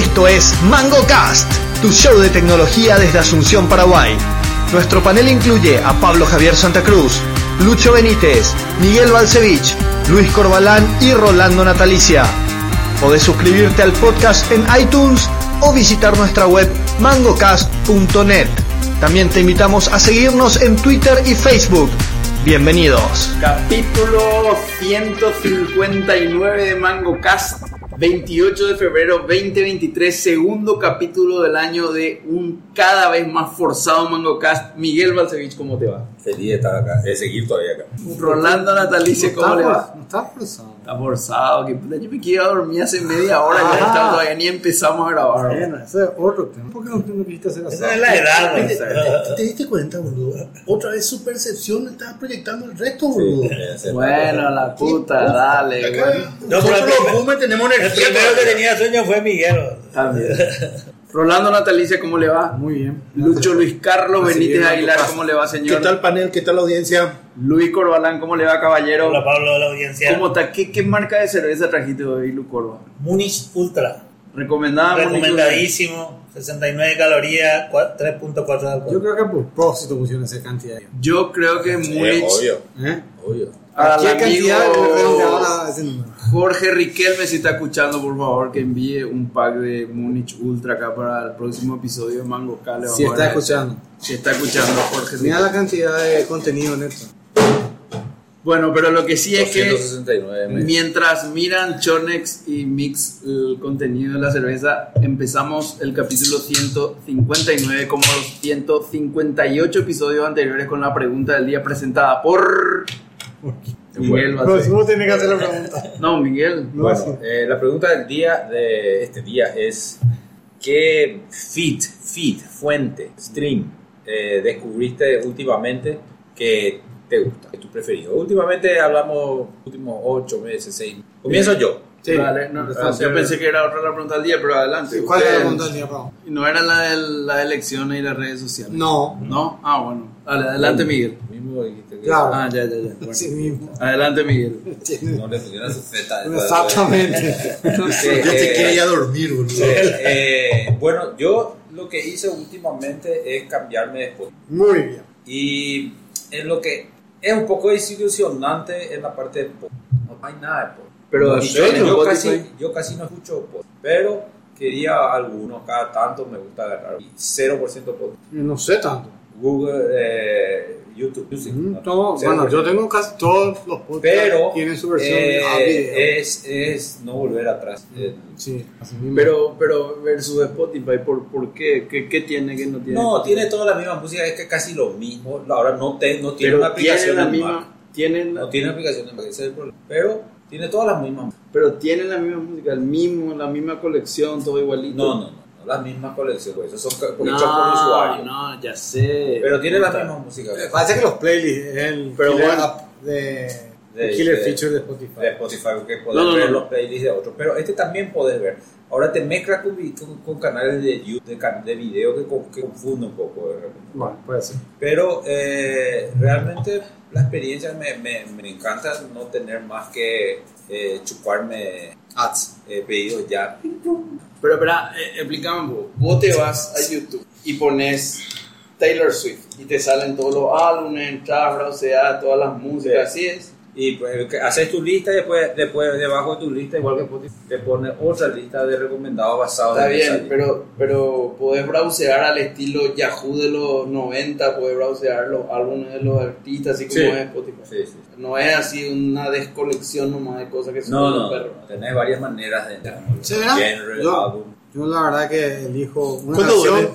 Esto es MangoCast, tu show de tecnología desde Asunción, Paraguay. Nuestro panel incluye a Pablo Javier Santa Cruz, Lucho Benítez, Miguel Balcevich, Luis Corbalán y Rolando Natalicia. Podés suscribirte al podcast en iTunes o visitar nuestra web mangocast.net. También te invitamos a seguirnos en Twitter y Facebook. Bienvenidos. Capítulo 159 de MangoCast, 28 de febrero 2023, segundo capítulo del año de un cada vez más forzado MangoCast. Miguel Balcevich, ¿cómo te va? Feliz de estar acá, de seguir todavía acá. Rolando Natalice, ¿cómo le va? No está forzado. Está forzado, que puta, yo me quiero dormir hace media hora, ya Ah. está, todavía ni empezamos a grabar. Bueno, ese es otro tema. ¿Por qué no, quisiste hacer así? Esa es la edad, ¿Te, ¿no? te- te diste cuenta, boludo? Otra vez su percepción estaba proyectando el resto, boludo. Bueno, la puta, dale, Acá, güey. No, nosotros pero el- tenemos El primero que tenía sueño fue Miguel. También. Rolando Natalicia, ¿cómo le va? Muy bien. Lucho Luis Carlos Así Benítez Aguilar. ¿cómo le va, ¿Qué señor? tal panel? ¿Qué tal la audiencia? Luis Corbalán, ¿cómo le va, caballero? Hola Pablo de la audiencia. ¿Cómo está? ¿Qué, qué marca de cerveza trajiste hoy, Lu Corba? Munich Ultra. Recomendada. Recomendadísimo. 69 calorías, cua- 3.4 de alcohol. Yo creo que a propósito pusieron esa cantidad. Yo creo que Múnich. obvio, ¿Eh? obvio. Al ¿Qué amigo cantidad redondeaba ese número? Jorge Riquelme, si está escuchando, por favor, que envíe un pack de Múnich Ultra acá para el próximo episodio de Mango Cale. Si está escuchando. Si está escuchando, Jorge Mira Riquelme. la cantidad de contenido en esto. Bueno, pero lo que sí es que 269 meses. mientras miran Chonex y Mix el contenido de la cerveza, empezamos el capítulo 159 como los 158 episodios anteriores con la pregunta del día presentada por Miguel. Si uno tiene que hacer la pregunta. No, Miguel. No, Bueno, sí. eh, la pregunta del día de este día es ¿qué feed, feed, fuente, stream eh, descubriste últimamente que te gusta, que es tu preferido? Últimamente hablamos últimos 8 meses, 6. Comienzo yo. Sí. Vale, no, Empezó a yo pensé que era otra la pregunta del día, pero adelante. ¿Cuál es la pregunta del día, Pablo? No era la de las elecciones y las redes sociales. No. ¿No? Ah, bueno. Dale, adelante, Miguel. Mismo dijiste que Claro. Ah, ya, ya, ya. Bueno. Sí mismo. Adelante, Miguel. no le pusieron su feta. Exactamente. Eh, Ya te eh, quiere ir a dormir, boludo. eh, bueno, yo lo que hice últimamente es cambiarme de Spotify. Muy bien. Y en lo que es un poco desilusionante en la parte de pop. No hay nada de pop. Pero Y ¿en yo, serio? yo casi, yo casi no escucho pop. Pero quería algunos, cada tanto me gusta agarrar. Y 0% pop. No sé tanto. Google, eh, YouTube Music. Mm, ¿no? todo- 0%. bueno, yo tengo casi todos los podcasts. Pero tienen su versión eh, de audio. es, es no volver atrás. Eh, Sí, así mismo. Pero, pero versus Spotify, ¿por, por qué? qué? qué tiene que no tiene? No, tiene toda la misma música, es que casi lo mismo. Ahora no, te, no tiene pero una aplicación tiene la misma, Mac. tienen la- No tiene aplicación en Mac, ese es el problema. Pero tiene todas las mismas. pero tienen la misma música, el mismo, la misma colección, todo igualito. No, no, no, no las mismas colecciones, pues, esos son no, hechos por usuario. no, ya sé. Pero tiene la misma música. Eh, Parece que los playlists es el Pero killer bueno. app de, De- el killer de- feature de Spotify. de Spotify que podés No, no, ver no. los playlists de otros. Pero este también podés ver. Ahora te mezcla con, con, con canales de YouTube, de, can- de video que, con- que confunde un poco de repente. Bueno, puede ser. Pero eh, realmente la experiencia me, me, me encanta no tener más que eh, chuparme ads, eh, pedidos ya. Pero espera, eh, explícame un poco. Vos te vas a YouTube y pones Taylor Swift y te salen todos los álbumes, entras, browseas todas las músicas, así es. Y pues que haces tu lista y después, después debajo de tu lista, igual que Spotify, te pone otra lista de recomendados basados Está en bien, pero, pero podés browsear al estilo Yahoo de los 90, podés browsear los álbumes de los artistas, así como Sí. es Spotify. Sí, sí. No es así una descolección nomás de cosas que son No, no, perro. no, tenés varias maneras de ¿Sí, verdad? genre, Yo- álbum. Yo la verdad que elijo una ¿Cuánto canción,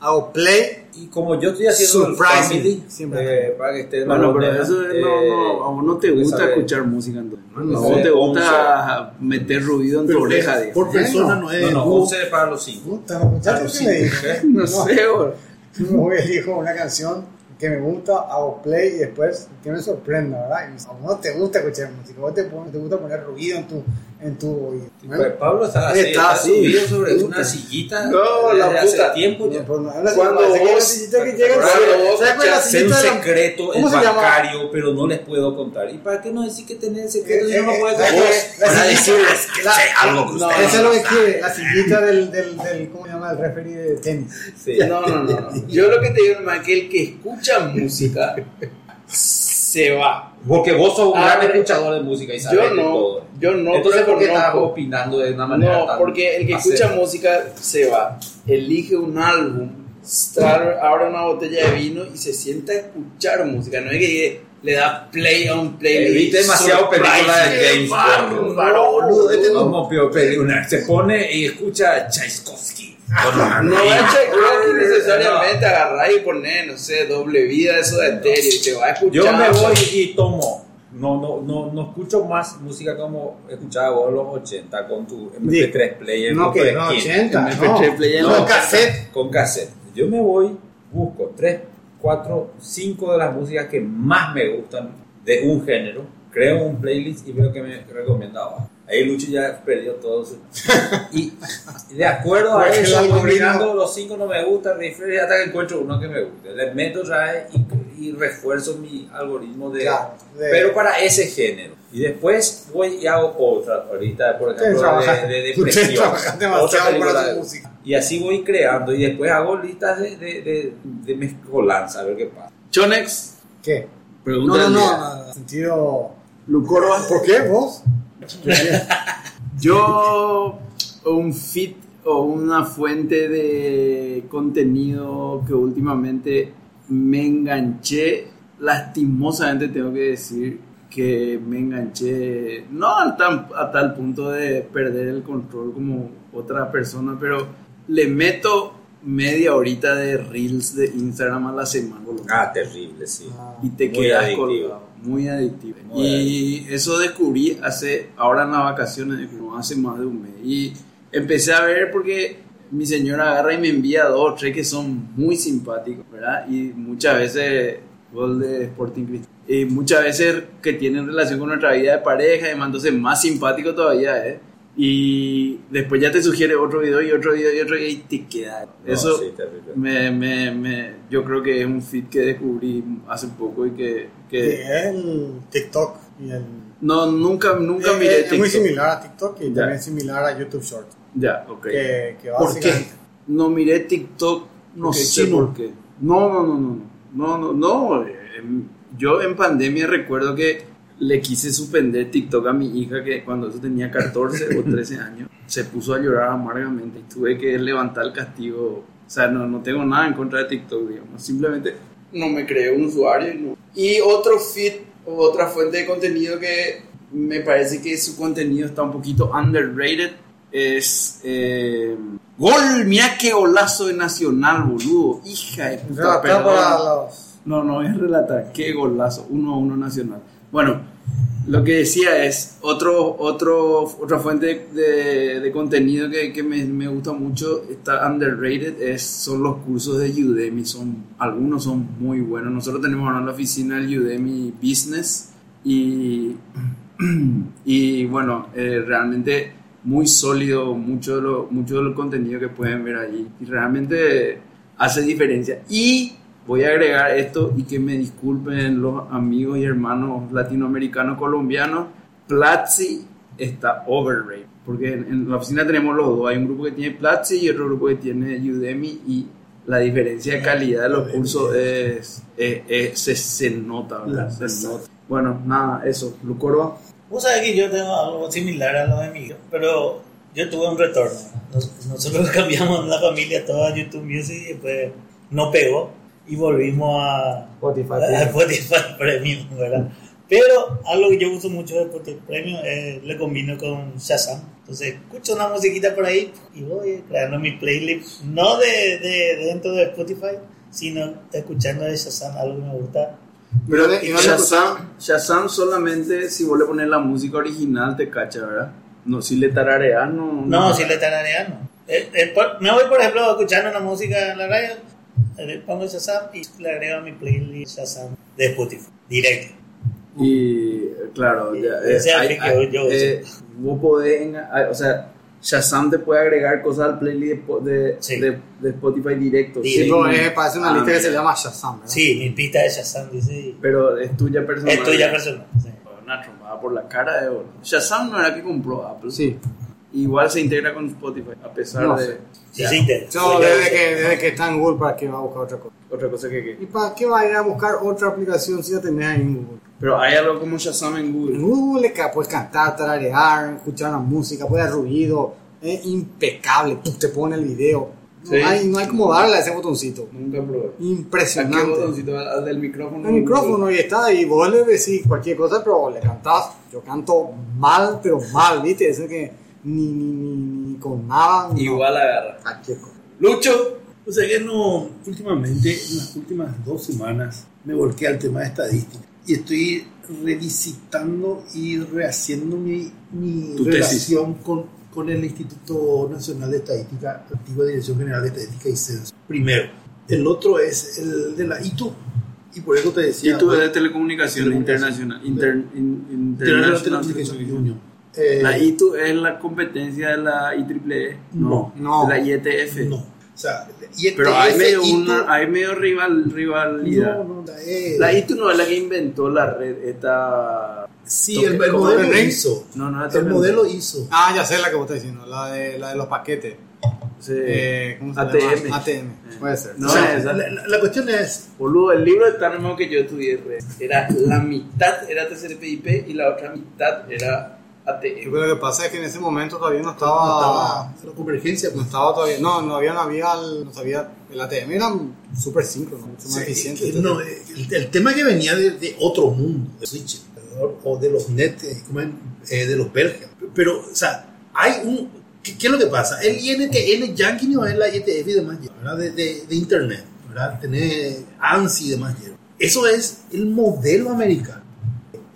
hago play, Y como yo estoy haciendo el Surprising. family, Siempre. eh, para que estés Bueno, pero eso es- no, eh, no, a vos no te gusta sabe- escuchar música entonces. ¿no? No, a vos te gusta meter ruido en tu Pero oreja, es- digamos. por persona no es. No, no, Google. 11 para los 5. Puta, muchachos, ¿qué le digo? No sé, bro. Yo elijo una canción que me gusta, hago play y después que me sorprenda, ¿verdad? Y a vos no te gusta escuchar música, a vos te, te gusta poner ruido en tu, en tu oído. Pues Pablo está así, Está está, así. subido sobre Puta. una sillita No, la desde hace puta. tiempo. No, ya. pues no, sí, Cuando parece que vos- la sillita que llega vos ¿Sabes cuál es un secreto ¿Cómo es se bancario, pero no les puedo contar. ¿Y para qué no decir que tenés secreto? Eh, Yo no eh, puedo la- contar. la- Para decirles que la- sé algo que no, ustedes Eso es lo que no la sillita del, del, del, ¿cómo se llama? El referee de tenis. Sí. No, no, no, no. Yo lo que te digo es que el que escucha música se va. Porque vos sos un gran escuchador de música y sabes Yo de no, todo. yo no. Entonces, ¿por qué estás opinando de una manera No, tan porque el que escucha música se va, elige un álbum, abre una botella de vino y se sienta a escuchar música. No es que le da play a un playlist. Eh, viste demasiado película de surprise. James Bond. este no- Como peor película. Se pone y escucha Tchaikovsky. No va a checar necesariamente agarrar y poner, no sé, doble vida, eso de estéreo y te va a escuchar. Yo me voy y tomo. No, no, no, no escucho más música como escuchaba vos en los 80 con tu MP3 player. No, con que no, Fresquín. 80. MP3 No, player, no, no, cassette. Con cassette. Yo me voy, busco 3, 4, 5 de las músicas que más me gustan de un género, creo un playlist y veo que me recomienda abajo. Ahí Lucho ya perdió todo su... Y de acuerdo a eso, mirando los 5 no me gustan, hasta que encuentro uno que me guste. Le meto otra vez y, y refuerzo mi algoritmo de... Claro, de- Pero para ese género. Y después voy y hago otra. Ahorita, por ejemplo, de, de depresión. Otra para música. y así voy creando y después hago listas de, de, de, de mezcolanza, a ver qué pasa. Chonex, ¿Qué? No, pregunta no, no, no, no, sentido... Lucorba. ¿Por qué vos? Yo, un feed o una fuente de contenido que últimamente me enganché, lastimosamente tengo que decir que me enganché, no a tal, a tal punto de perder el control como otra persona, pero le meto media horita de reels de Instagram a la semana. Ah, terrible, sí. y te Muy quedas adictivo. colgado. Muy adictivo. Muy y eso descubrí hace, ahora en las vacaciones, no hace más de un mes. Y empecé a ver porque mi señora agarra y me envía dos o tres que son muy simpáticos, ¿verdad? Y muchas veces, gol de Sporting Cristal. Y muchas veces que tienen relación con nuestra vida de pareja, y demás, entonces más simpático todavía, ¿eh? Y después ya te sugiere otro video y otro video y otro video y te queda. No, Eso sí, me, me, me, yo creo que es un feed que descubrí hace poco y que, Que es el TikTok y el... no nunca nunca es, miré es muy TikTok. similar a TikTok y Ya. también similar a YouTube Short. Ya, ok. Que, que ¿Por qué? No miré TikTok, no Porque sé chino. por qué. No, no, no, no, no, no, no. eh, Yo en pandemia recuerdo que le quise suspender TikTok a mi hija que cuando eso tenía 14 o 13 años se puso a llorar amargamente y tuve que levantar el castigo. O sea, no, no tengo nada en contra de TikTok, digamos. Simplemente no me creé un usuario y no. Y otro feed o otra fuente de contenido que me parece que su contenido está un poquito underrated es eh, gol, mira qué golazo de Nacional, boludo. Hija de puta, perdón. No, no es relatar, qué golazo, uno a uno Nacional. Bueno, lo que decía es otro, otro, otra fuente de, de contenido que, que me, me gusta mucho, está underrated, es, son los cursos de Udemy. Son, algunos son muy buenos. Nosotros tenemos ahora en la oficina el Udemy Business y, y bueno, eh, realmente muy sólido mucho de, lo, mucho de lo contenido que pueden ver allí. Y realmente hace diferencia. Y voy a agregar esto y que me disculpen los amigos y hermanos latinoamericanos colombianos, Platzi está overrated. Porque en, en la oficina tenemos los dos. Hay un grupo que tiene Platzi y otro grupo que tiene Udemy y la diferencia de calidad de los cursos es, es- es- se, se nota, ¿verdad? Se nota. Bueno, nada, eso. Lucorba. Vos sabés que yo tengo algo similar a lo de mi pero yo tuve un retorno. Nos- Nosotros cambiamos la familia toda a YouTube Music y después no pegó y volvimos a Spotify. a Spotify Premium, ¿verdad? Pero algo que yo uso mucho de Spotify Premium es le combino con Shazam. Entonces escucho una musiquita por ahí y voy creando mi playlist, no de, de- dentro de Spotify, sino escuchando de Shazam algo que me gusta. Pero ¿Y dónde- y dónde Shazam, Shazam solamente si vos le pones la música original te cacha, ¿verdad? No, si le tarareas, no. No, si le tararean, no. Eh, eh, por- me voy, por ejemplo, escuchando una música en la radio, le pongo Shazam y le agrego a mi playlist Shazam de Spotify, directo. Y claro, ya, eh, hay- hay- yo uso. vos podés, o sea, Shazam te puede agregar cosas al playlist de, de, Sí. de- de Spotify directo. Sí, Sí, pero eh, parece una Ah, lista que se llama Shazam, ¿verdad? Sí, mi pista de Shazam dice. Pero es tuya personal. Es tuya personal. sí. Una trombada por la cara de oro. Shazam no era que compró Apple. Sí. Igual se integra con Spotify, a pesar No de sé. Sí, Ya. sí, Yo desde que, desde que está en Google, ¿para qué va a buscar otra cosa? otra cosa que, que- ¿Y para qué va a ir a buscar otra aplicación si ya tenés ahí en Google? Pero hay algo como Shazam en En Google. Google ca- puedes cantar, tararear, escuchar una música, puedes ruido, es impecable, ¡pum! te pone el video. No, Sí. hay, no hay como darle a ese botoncito. Nunca probé. ¿A qué Impresionante. botoncito? ¿Al al del micrófono? El micrófono y está, y vos le decís cualquier cosa, pero le cantás. Yo canto mal, pero mal, ¿viste? Eso que ni, ni, ni, ni con nada. no. Igual agarra. Cualquier cosa. Lucho. O sea que no, últimamente, en las últimas dos semanas, me volqué al tema de estadística y estoy revisitando y rehaciendo mi, mi relación con, con el Instituto Nacional de Estadística, antigua Dirección General de Estadística y Censo. Primero, el otro es el de la ITU, y por eso te decía. Y tú de telecomunicaciones internacional. Inter- in- International. Union. Eh, La ITU es la competencia de la IEEE. No, no. De la IETF. No. O sea, IETF, Pero hay medio, una, hay medio rival, rivalidad. No, no, la, E. La ITU no es la que inventó la red, esta... Sí, el, el ¿Cómo modelo llama? hizo. No, no, El modelo hizo. Ah, ya sé la que vos estás diciendo, la de, la de los paquetes. Sí. Eh, ¿Cómo se ATM. llama? ATM, puede ser. No, O sea, esa. la, la- la cuestión es, Boludo, el libro de Tarnemo que yo estudié era la mitad era TCP/IP y la otra mitad era Yo ATM. creo que lo que pasa es que en ese momento todavía no no estaba. estaba la convergencia. No pues, estaba todavía. No, no había, no había. el- No sabía. El ATM era súper simple, ¿no? mucho más sí, eficiente. que no, eh, el, el tema que venía de, de otro mundo, de switch, o de los net, eh, como en, eh, de los belgas. Pero, o sea, hay un. ¿Qué, qué es lo que pasa? El INTN Yankee no es la IETF y demás, ¿verdad? De, de, de Internet, ¿verdad? Tener ANSI y demás. Eso es el modelo americano.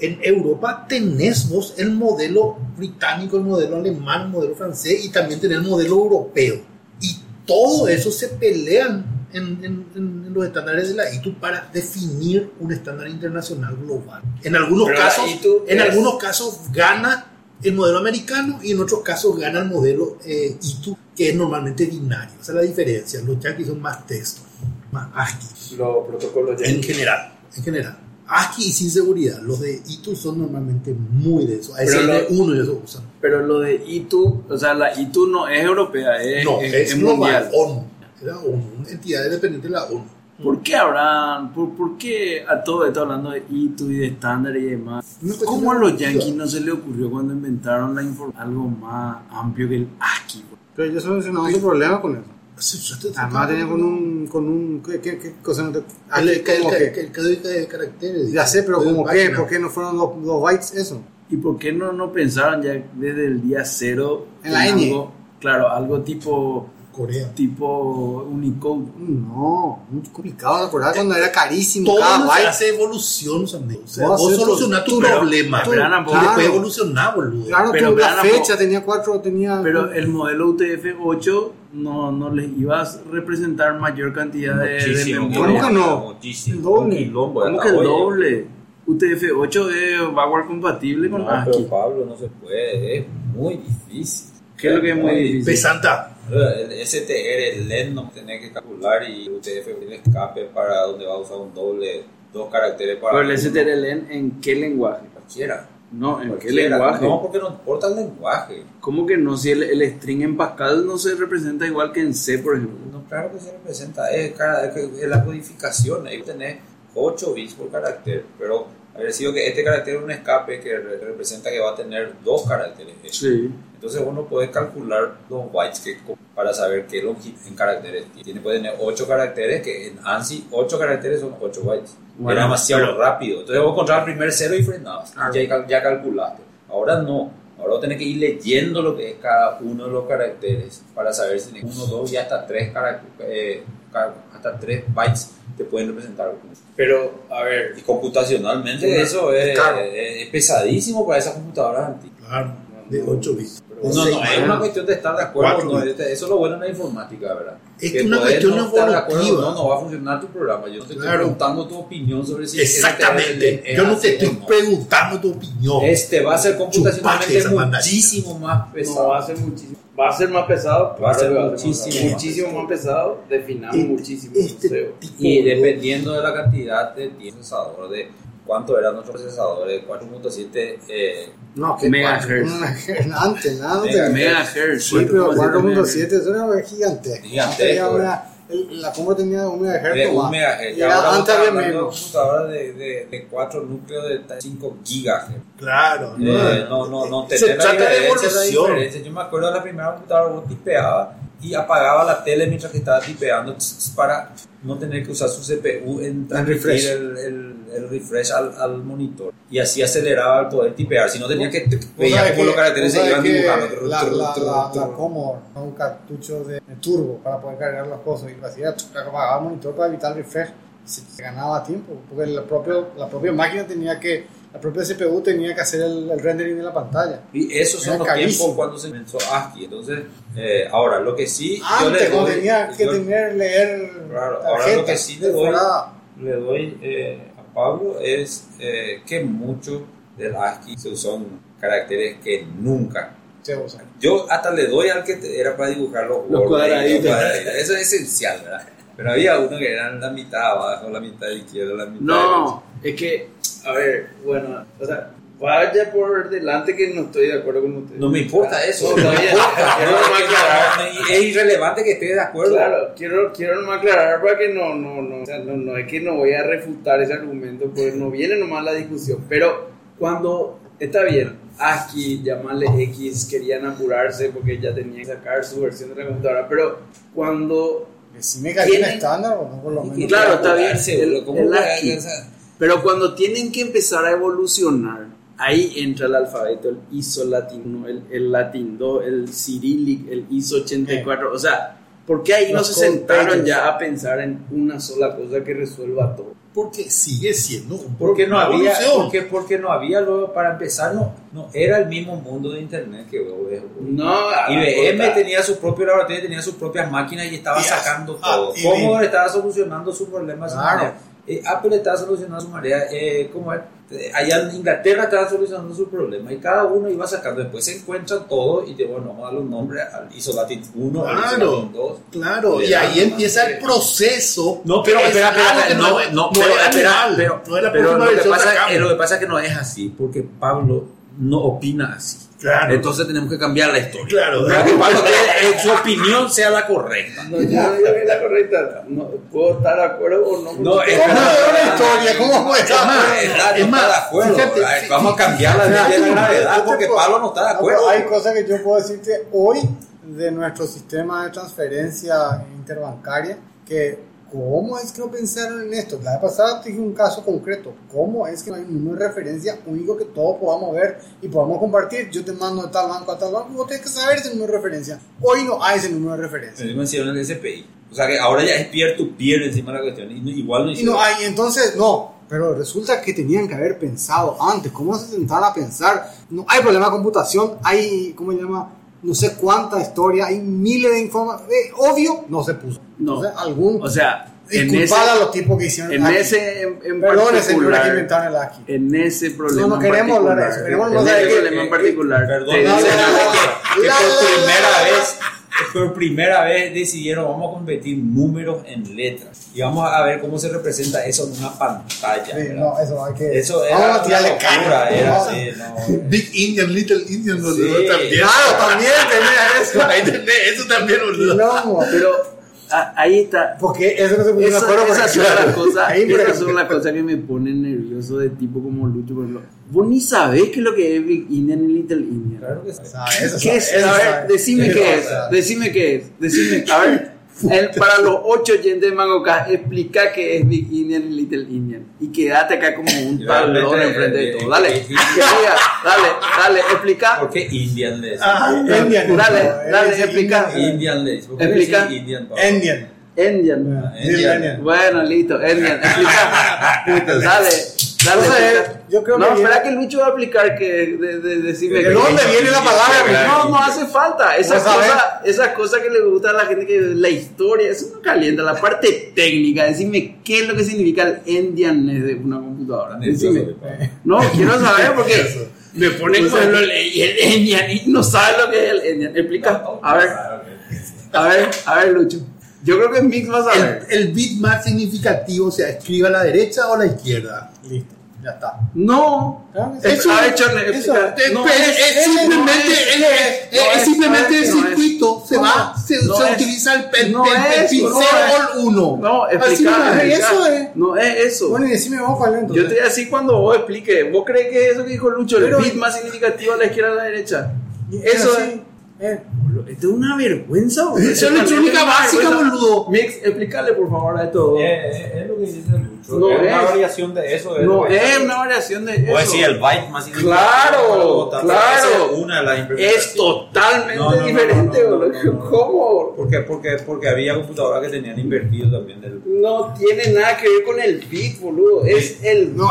En Europa tenés vos el modelo británico, el modelo alemán, el modelo francés y también tenés el modelo europeo. Y todo eso se pelean en, en- en- los estándares de la ITU para definir un estándar internacional global. En algunos Pero casos, en es- algunos casos gana el modelo americano y en otros casos gana el modelo eh, ITU, que es normalmente binario. Esa es la diferencia. Los yankees son más textos, más ASCII Los protocolos en general, en general. ASCII y sin seguridad. Los de ITU son normalmente muy de eso. Pero lo- ASN1 y eso usan. Pero lo de ITU, o sea, la ITU no es europea, es, no, es- es, es global, mundial. ONU. Era ONU, una entidad dependiente de la ONU. ¿Por qué habrán, por, por qué a todo esto hablando de ITU y de estándar y demás? ¿Cómo a de los yankees no se le ocurrió cuando inventaron la algo más amplio que el ASCII? Pero yo solucionaba ese problema con eso. Te- Además tenía con un. Con un ¿qué, qué, qué cosa no te.? El, el, el, que- código de caracteres. ya sé, pero como qué. ¿por qué no fueron los, los bytes eso? ¿Y por qué no, no pensaron ya desde el día cero En la algo, claro, algo tipo, Corea. tipo Unicode? No, muy complicado, ¿te acordás cuando era carísimo Todo cada no se byte? hace evolución, Sandy. O sea, Vos vos solucionás tu tu- pero- problema. pero y claro. después evolucionar, boludo. Claro, Pero tú, la fecha tenía cuatro, tenía. Pero el modelo UTF-8 no, no les iba a representar mayor cantidad de, de memoria. ¿Cómo que no? Muchísimo. Doble. ¿Cómo que el doble? UTF-8 es backward compatible con No, ASCII. pero Pablo, no se puede, es muy difícil. ¿Qué es lo que es muy difícil? Pesanta. El STR, el LED no tiene que calcular y UTF tiene escape para donde va a usar un doble, dos caracteres para. Pero el STRLN, ¿en qué lenguaje? Cualquiera. No, ¿en qué lenguaje? No, porque no importa el lenguaje. ¿Cómo que no? Si el, el string en Pascal no se representa igual que en C, por ejemplo. No, claro que se representa, es, cara- es es la codificación, ahí tenés 8 bits por carácter, pero haber sido que este carácter es un escape que re- representa que va a tener dos caracteres. Sí. Entonces uno puede calcular los bytes que, para saber qué longitud en caracteres tiene. Puede tener 8 caracteres, que en ANSI 8 caracteres son 8 bytes. Bueno, Era demasiado pero- rápido. Entonces vos encontrabas el primer cero y frenabas. Claro. Ya, ya calculaste. Ahora no. Ahora vos tenés que ir leyendo lo que es cada uno de los caracteres para saber si uno, dos y hasta tres, caracteres, hasta tres bytes te pueden representar. Pero, a ver, Y computacionalmente Una- eso es, es- es pesadísimo para esas computadoras antiguas. Claro, de 8 bits. pero No, no, es una cuestión de estar de acuerdo. No, eso es lo bueno en la informática, ¿verdad? Es Que una cuestión no estar de acuerdo. No, no va a funcionar tu programa. Yo no te estoy Claro. preguntando tu opinión sobre si Exactamente. es Yo no te estoy no. preguntando tu opinión. Este va a ser computacionalmente muchísimo más No, va pesado. a ser muchísimo. Va a ser más pesado. Va a ser claro que muchísimo más, más muchísimo pesado. más pesado. Definamos Este- muchísimo. este no sé. tipo Y de- dependiendo de la cantidad de procesador, de cuánto eran nuestros procesadores, 4.7 eh, No, que Megahertz. Antes, nada, Mega- antes. Megahertz. Sí, pero 4.7 eso era gigante. Gigantesco, eh. una- el- la combo tenía un megahertz de. 1 MHz. Y era antes había menos. computadoras de, de, de 4 núcleos de 5 GHz. Claro. Eh, no, no, no Se trata de evolución. Yo me acuerdo de la primera computadora vos tipeaba y apagaba la tele mientras que estaba tipeando para no tener que usar su CPU en refresh. el, el, el refresh al, al monitor. Y así aceleraba el poder tipear. Si no tenía que veía que- los caracteres se iban dibujando. La, la, la, la. Commodore, un cartucho de, de turbo para poder cargar las cosas y lo hacía, apagaba el monitor para evitar el refresh. Se se ganaba tiempo, porque la, propio, la propia máquina tenía que, la propia CPU tenía que hacer el, el rendering de la pantalla. Y esos son los carísimo. tiempos cuando se inventó ASCII. Entonces, eh, ahora lo que sí. yo Antes, le cuando doy- tenía que yo- tener, leer Claro, ahora lo que sí le doy- le doy eh, a Pablo es eh, que mucho del ASCII se son caracteres que nunca. Yo hasta le doy al que era para dibujar los, Los cuadraditos. cuadraditos. Eso es esencial, ¿verdad? Pero había uno que eran la mitad abajo, la mitad izquierda, la mitad No, es que, a ver, bueno, o sea, vaya por delante que no estoy de acuerdo con usted. No me importa eso. No, está bien. Quiero es que aclarar. no, es irrelevante que esté de acuerdo. Claro, quiero, quiero nomás aclarar para que no, no, no, o sea, no, no es que no voy a refutar ese argumento, porque no viene nomás la discusión, pero cuando está bien, aquí llamarle X, querían apurarse porque ya tenían que sacar su versión de la computadora, pero cuando Decime que hay un estándar o no, por lo Y menos. Claro, está bien, el- boludo, ¿cómo el? Pero cuando tienen que empezar a evolucionar, ahí entra el alfabeto, el ISO latino, el, el latín 2, el cirílic, el ISO 84. O sea, ¿por qué ahí no Los se code sentaron ya a pensar en una sola cosa que resuelva todo? Porque sigue siendo un Porque no había, evolución. porque, porque no había luego, para empezar, no, no era el mismo mundo de internet que hoy. No, IBM tenía su propio laboratorio, tenía sus propias máquinas y estaba Y- sacando ah, todo. y- Commodore estaba solucionando sus problemas. Claro. Eh, Apple estaba solucionando su manera. Eh, ¿cómo es? Eh, allá en Inglaterra estaban solucionando sus problemas y cada uno iba sacando. Después se encuentran todo y te bueno, vamos a darle un nombre al ISO Latin 1, al ISO Claro, Latin 2. claro, y ahí empieza el proceso. No, pero Es espera, espera, no, no, pero, pero, eh, lo que pasa es que no es así, porque Pablo no opina así. Claro. Entonces tenemos que cambiar la historia. Claro. Para que Pablo tiene- eh, su opinión sea la correcta. No, yo no digo que es la correcta. No, ¿Puedo estar de acuerdo o no? No, es ¿Cómo una historia? ¿Cómo? Es más, Es más, está de acuerdo. Vamos a cambiar la ley de la gravedad porque Pablo no está de acuerdo. hay cosas que yo puedo decirte hoy de nuestro sistema de transferencia interbancaria que ¿cómo es que no pensaron en esto? La vez pasada dije un caso concreto. ¿Cómo es que no hay de referencia único que todos podamos ver y podamos compartir? Yo te mando de tal banco a tal banco y vos tenés que saber ese número de referencia. Hoy no hay ese número de referencia. Encima hicieron el SPI. O sea que ahora ya es peer-to-peer encima de la cuestión. Y no- igual no Y hicieron. no hay, entonces, no. Pero resulta que tenían que haber pensado antes. ¿Cómo se sentaron a pensar? No hay problema de computación. Hay, ¿cómo se llama? No sé cuánta historia. Hay miles de información. obvio, no se puso. No. Algún. O sea, en disculpar ese, a los tipos que hicieron en ese en, en Perdón, señores que particular, inventaron el en ese problema No, no en queremos hablar de particular, eso, queremos en hablar de ese problema en particular, Perdón, que- por primera vez por primera vez decidieron vamos a convertir números en letras y vamos a ver cómo se representa eso en una pantalla no, eso hay que. eso era vamos a una tirarle. Big Indian, Little Indian, boludo, Sí. también. Claro, también tenía eso. Ahí tenés, eso también, boludo. No, pero a- ahí está porque eso no se puso Esa- acuerdo. esas son claro, las cosas, ahí, por esas ejemplo, son las cosas que me ponen nervioso de tipo como Lucho, por ejemplo. Vos ni sabés qué es lo que es Big Indian y Little Indian. claro que sí. sabe, eso ¿Qué es? eso A ver, sabe. decime Eso qué es. sabe. Decime qué es. Decime, a ver. el- para los ocho oyentes de Mangoca, explica qué es Big Indian y Little Indian. Y quédate acá como un tablón enfrente de todo. Dale, que diga, dale, dale, explica. ¿por qué Indian les? Ah, Indian. Dale, dale, explica. Indian. Indian les. ¿Por qué Explica. Indian? Indian. Indian. Ah. Indian. Bueno, listo, Indian, explica. Dale, Dale, O sea, explica. yo creo no, que espera viene- que Lucho va a explicar que de, de, decirme ¿De dónde viene la palabra? No, no hace falta. Esas Vamos a ver. cosas, esas cosas que le gusta a la gente, que la historia, eso no calienta. La parte técnica, decime qué es lo que significa el endianness de una computadora. Decime. No, quiero saber porque me ponen con el, y el endian y no sabe lo que es el endian. Explica. A ver, a ver, a ver, Lucho. Yo creo que Mix va a saber. El, el bit más significativo, o sea, escribe a la derecha o a la izquierda. Listo, ya está. No. Es- eso- ver. Es, No, es- es- es es- simplemente, no es- es- no es- es- es no es- simplemente el no es- circuito, se no va, es- se, no se es- utiliza el, el, no el- el es- pincel no es- all 1. No, Así explica. nomás. explica. eso es. No es eso. Bueno, y decime vos cuál es Yo te voy a decir cuando vos expliques. ¿Vos crees que eso que dijo Lucho, el bit más significativo a la izquierda o a la derecha? Es Eso es. Eh. Esto es una vergüenza, boludo. Es electrónica básica, boludo. Mix, explícale por favor a esto. Eh, es lo que dice Lucho. No es una es. variación de eso. no el byte. es una variación de eso. O decir el byte más. Claro, claro. Es una de las Es totalmente No, no, no, diferente, no, no, boludo. no, no, no. ¿Cómo? ¿Por qué? Porque, porque había computadoras que tenían invertido también del. No tiene nada que ver con el bit, boludo. Es el No.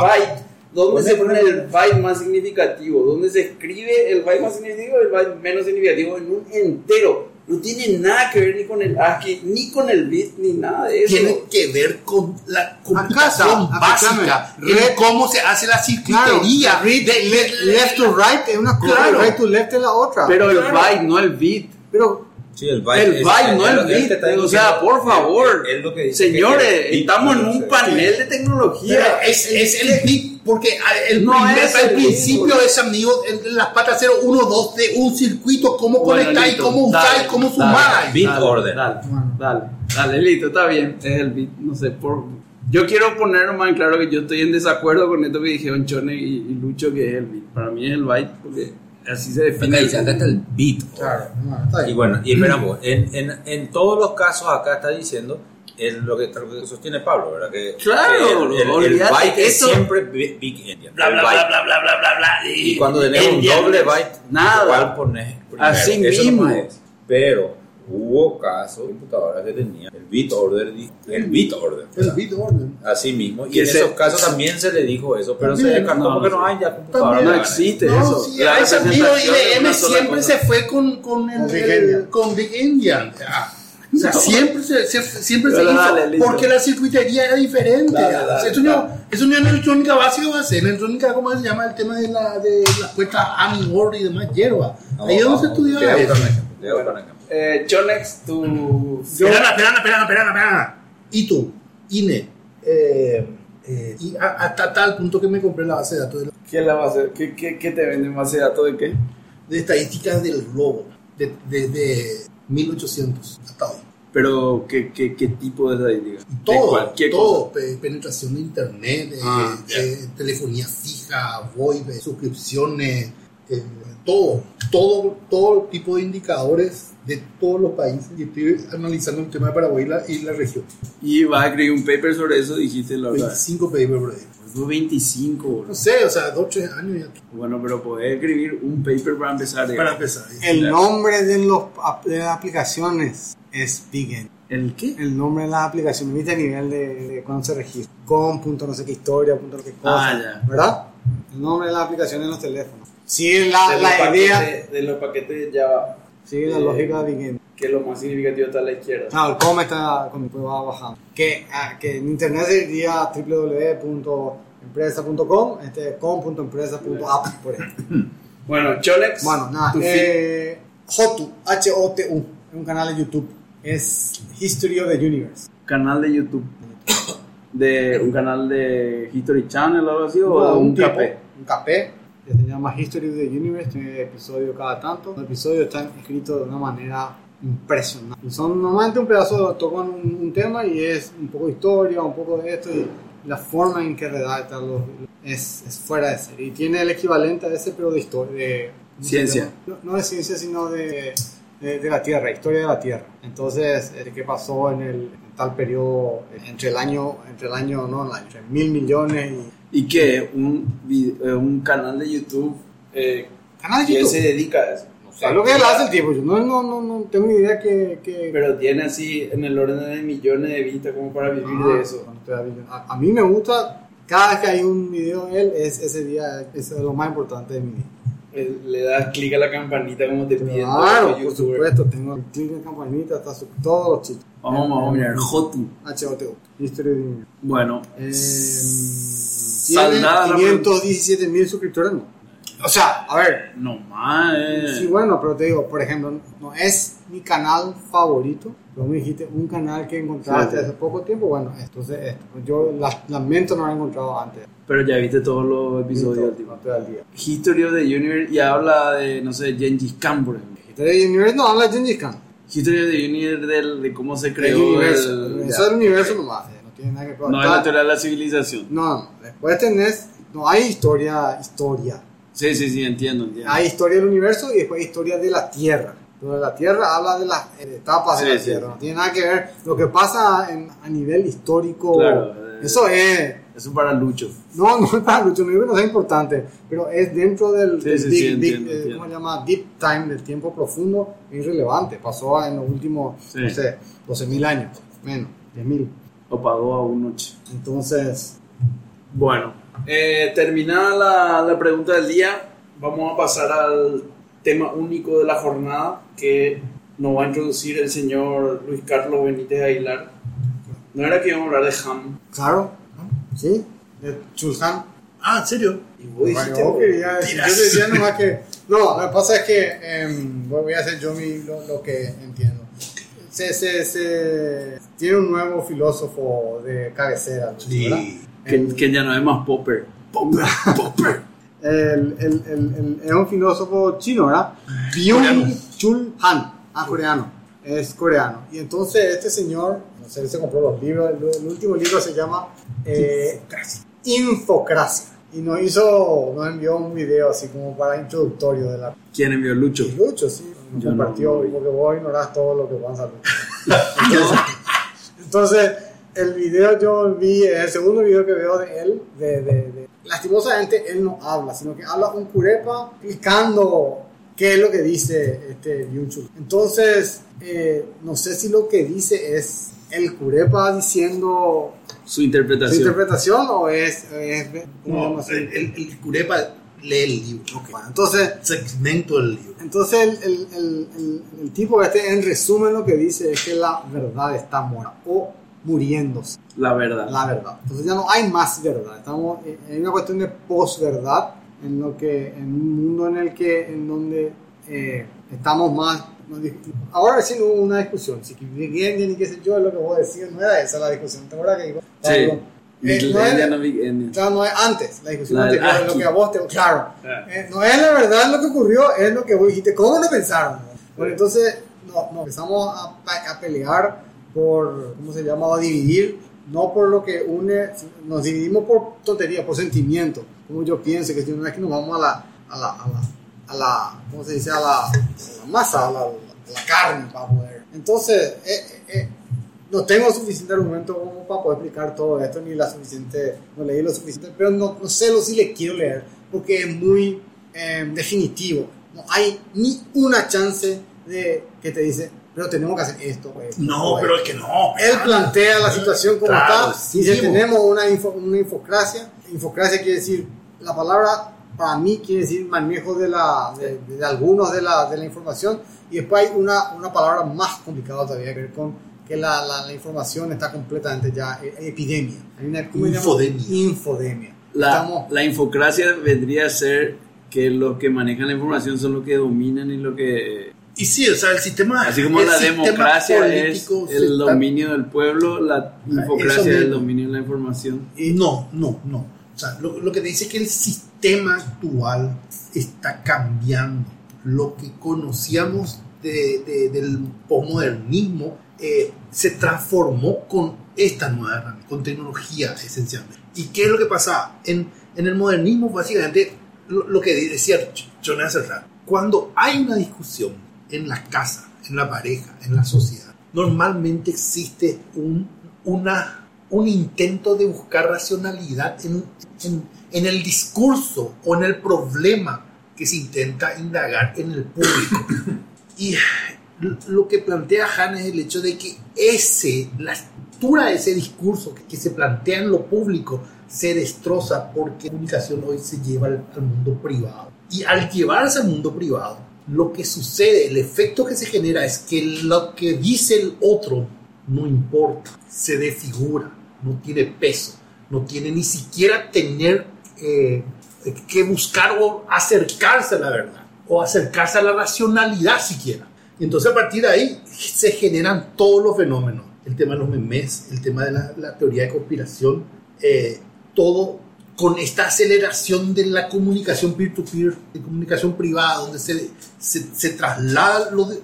¿Dónde ¿Dónde se pone el byte más significativo? ¿Dónde se escribe el byte más significativo y el byte menos significativo en un entero? No tiene nada que ver ni con el ASCII, ni con el bit, ni nada de eso. Tiene que ver con la computación básica, Red- cómo se hace la circuitería. Read de- le- de- left to right es una cosa, Claro. right to left es la otra. Pero el Claro. byte, no el bit. Pero Sí, el. El byte, no es el te está O sea, por favor. Es lo que dice que Señores, el estamos en un panel de tecnología. es, es el bit, porque el, No primer- es el principio las patas 0, 1, 2 de un circuito, cómo Bueno, conectar y cómo usar y cómo sumar. Bit dale, order. Dale, dale, dale, listo, está bien. Es el bit, no sé, por. Yo quiero poner más en claro que yo estoy en desacuerdo con esto que dijeron Chone y, y Lucho, que es el bit. Para mí es el byte, porque así se define. Acá dice, acá está el bit. claro, no, está Y bueno, y esperamos, en, en, en todos los casos acá está diciendo es lo que, lo que sostiene Pablo, ¿verdad? Que, Claro, que el, el- el byte es siempre bi- big endian. Bla, bla, bla, bla, bla, bla, bla, bla. Y cuando tenemos un doble byte, nada. igual pones primero. Así Eso mismo. nomás es. Pero hubo casos de computadoras que tenían el bit order, el bit order. El bit order. Así mismo. Y en se- esos casos también se le dijo eso, pero se También, descartó no, porque no hay ya computadoras. No existe No, eso. sí, La IBM una siempre cosa. se fue con, con, el, Con Big el- Endian. con Big Endian. Ah, O sea, siempre se, se- siempre se hizo dale, listo. porque la circuitería era diferente. Dale, dale, eso, no, eso no es en electrónica básica, va a ser electrónica, ¿cómo se llama? El tema de, la, de las puestas y demás hierba. Ahí es donde se estudiaba eso. Eh, Chonex, tu. Espera, espera, espera, espera. Y tú, INE. Eh, eh, y a- hasta tal punto que me compré la base de datos de, la- ¿Qué la va a hacer? ¿Qué, qué, qué te venden base de datos de qué? de estadísticas del globo, de, de, de 1800 hasta hoy. Pero, ¿qué, qué, qué tipo de estadística? Y De todo, cualquier todo, pe- penetración de internet, Ah, eh, telefonía fija, VoIP, suscripciones, eh, todo, todo, todo tipo de indicadores de todos los países. Y estoy analizando el tema de Paraguay y la, y la región. Y vas a escribir un paper sobre eso, dijiste la verdad. 25 papers por ahí. Fue 25, No boludo. sé, o sea, dos, tres años ya. Bueno, pero podés escribir un paper para empezar. Para digamos. empezar. El nombre de, los, de las aplicaciones es Big End. ¿El qué? El nombre de las aplicaciones, viste a nivel de, de cuando se registra. Com, punto no sé qué historia, punto no sé qué cosa. Ah, ya. ¿Verdad? El nombre de las aplicaciones en los teléfonos. Sigue la, de, la idea, paquetes, de los paquetes de Java, sigue la eh, lógica de End. que lo más significativo está a la izquierda. Claro, el com está después va bajando. Que, ah, que en internet sería www.empresa.com, este com.empresa.app, por ejemplo. Bueno, Chonex. Bueno, nada. Eh, Hotu, H-O-T-U, es un canal de YouTube. Es History of the Universe. canal de YouTube. De un canal de History Channel o algo así, o un tipo, café. Un café que se llama History of the Universe, tiene episodio cada tanto. Los episodios están escritos de una manera impresionante. Y son normalmente un pedazo, tocan un, un tema y es un poco de historia, un poco de esto y la forma en que redactan los, es, es fuera de serie. Y tiene el equivalente a ese, pero de historia. De, ¿cómo se Ciencia. No, no de ciencia, sino de, de, de la Tierra, historia de la Tierra. Entonces, ¿qué pasó en el en tal periodo entre el año, entre el año, no el año, entre mil millones y ¿Y qué? Un, eh, un canal de YouTube eh, Canal de que YouTube. se dedica a eso. No sé. Lo que él hace el tipo. Yo no, no, no, no tengo ni idea que. que Pero tiene así en el orden de millones de vistas como para vivir Ah, de eso. da billion. a, a mí me gusta Cada vez que hay un video de él, es ese día es lo más importante de mi vida. Le das clic a la campanita como te piden. Claro, por supuesto, tengo el clic en campanita, hasta su- todos los chicos. Vamos, vamos a mirar. Jotu. HOTU, History of the Universe. Bueno. Eh, Saldada la tiene 517 mil suscriptores, no. O sea, a ver, No más. eh. sí, bueno, pero te digo, por ejemplo, no es mi canal favorito. Tú me dijiste un canal que encontraste Sí, sí. hace poco tiempo, bueno, entonces esto. Yo la- lamento no haber encontrado antes. Pero ya viste todos los episodios. No estoy al día. History of the Universe y habla de, no sé, Gengis Khan, por ejemplo. History of the Universe no habla de Gengis Khan. History of the Universe del- de cómo se El creó universo. el- Eso es el universo nomás. eh, No tiene nada que ver. No es la teoría de la civilización. No, no. Después tenés. No hay historia, historia. Sí, sí, sí, entiendo, entiendo. Hay historia del universo y después hay historia de la Tierra. Lo de la Tierra habla de las eh, etapas Sí, de la sí. Tierra. No tiene nada que ver lo que pasa en- a nivel histórico. Claro, eh. Eso es. Eso para Lucho. No, no es para Lucho, no digo que no sea importante, pero es dentro del, Sí, del sí, entiendo, eh. ¿cómo se llama? Deep time, del tiempo profundo, es irrelevante. Pasó en los últimos, Sí. no sé, 12.000 años, menos, 10.000. O pagó a un noche. Entonces, Bueno, eh, terminada la, la pregunta del día, vamos a pasar al tema único de la jornada que nos va a introducir el señor Luis Carlos Benítez Aguilar. No era que íbamos a hablar de Ham. claro. ¿sí? De Chulhan. Ah, ¿en serio? Y vos dijiste, Bueno, yo decía nomás que. No, lo que pasa es que. em, voy a hacer yo mi, lo, lo que entiendo. Se, se, se- tiene un nuevo filósofo de cabecera. Sí. que, que ya no es más Popper. Popper, Popper. El, el, el, es un filósofo chino, ¿verdad? Coreano. Byung-Chul Han. Ah, coreano. Es coreano. Y entonces este señor, no sé, se compró los libros. El, último libro se llama eh, Infocracia. Y nos hizo, nos envió un video así como para introductorio de la ¿Quién envió Lucho? Lucho, sí, nos Yo no, compartió, no. porque vos ignorás todo lo que pasa. Lucho. Entonces, el video yo vi, es el segundo video que veo de él, de, de- de- lastimosamente él no habla, sino que habla un curepa explicando qué es lo que dice este Byung-Chul. Entonces, eh, no sé si lo que dice es el curepa diciendo Su su interpretación. interpretación o es, es ¿cómo se llama No, el, el, el Curepa lee el libro. Bueno, entonces, Segmento del libro. Entonces el, el, el, el- el tipo este, en resumen, lo que dice es que la verdad está muerta o muriéndose, La verdad. la verdad. Entonces ya no hay más verdad, estamos en en una cuestión de posverdad, en lo que en un mundo en el que en donde eh, estamos más no ahora recién hubo una discusión si Endian y qué sé yo es lo que vos decías no era esa la discusión ¿te acuerdas que dijo Sí. Pablo? Eh, no. Claro, no es antes, la discusión del anterior, lo que a vos te... Claro, Ah. Eh, no es la verdad lo que ocurrió, es lo que vos dijiste. ¿Cómo lo pensaron? Bueno, entonces no, nos empezamos a, a pelear por, ¿cómo se llama? Dividir, no por lo que une, nos dividimos por tontería, por sentimiento. Como yo pienso, que si no es que nos vamos a la, a la, a la, a la ¿cómo se dice? A la, a la masa, a la, a la carne para poder. Entonces, eh, eh, eh, no tengo suficiente argumento como para poder explicar todo esto, ni la suficiente, no leí lo suficiente, pero no, no sé lo si le quiero leer, porque es muy eh, definitivo. No hay ni una chance de que te dice, pero tenemos que hacer esto. No, o pero esto". es que no. Él plantea la situación como Claro, está, sí, mo. tenemos una, info- una infocracia. Infocracia quiere decir, la palabra para mí quiere decir manejo de, la, de, de algunos de la, de la información. Y después hay una, una palabra más complicada todavía que ver con que la, la, la información está completamente ya eh, epidemia. Hay una. Infodemia. Infodemia. La, Estamos- la infocracia vendría a ser que los que manejan la información son los que dominan y lo que... Y sí, o sea, el sistema. Así como la democracia es político se el dominio del pueblo, la infocracia es el dominio de la información. Y no, no, no. O sea, lo, lo que te dice es que el sistema actual está cambiando. Lo que conocíamos de- de- del posmodernismo eh, se transformó con esta nueva herramienta, con tecnología esencialmente. ¿Y qué es lo que pasa? En, en el modernismo, básicamente, lo, lo que decía rato, cuando hay una discusión en la casa, en la pareja, en la sociedad, normalmente existe un, un intento de buscar racionalidad en, en- el discurso o en el problema que se intenta indagar en el público. Y lo que plantea Han es el hecho de que ese, la estructura de ese discurso que, se plantea en lo público se destroza porque la comunicación hoy se lleva al mundo privado. Y al llevarse al mundo privado, lo que sucede, el efecto que se genera es que lo que dice el otro no importa, se desfigura, no tiene peso, no tiene ni siquiera tener eh, que buscar o acercarse a la verdad, o acercarse a la racionalidad siquiera. Y entonces a partir de ahí se generan todos los fenómenos, el tema de los memes, el tema de la, teoría de conspiración, eh, todo con esta aceleración de la comunicación peer-to-peer, de comunicación privada, donde se, se, se traslada lo de-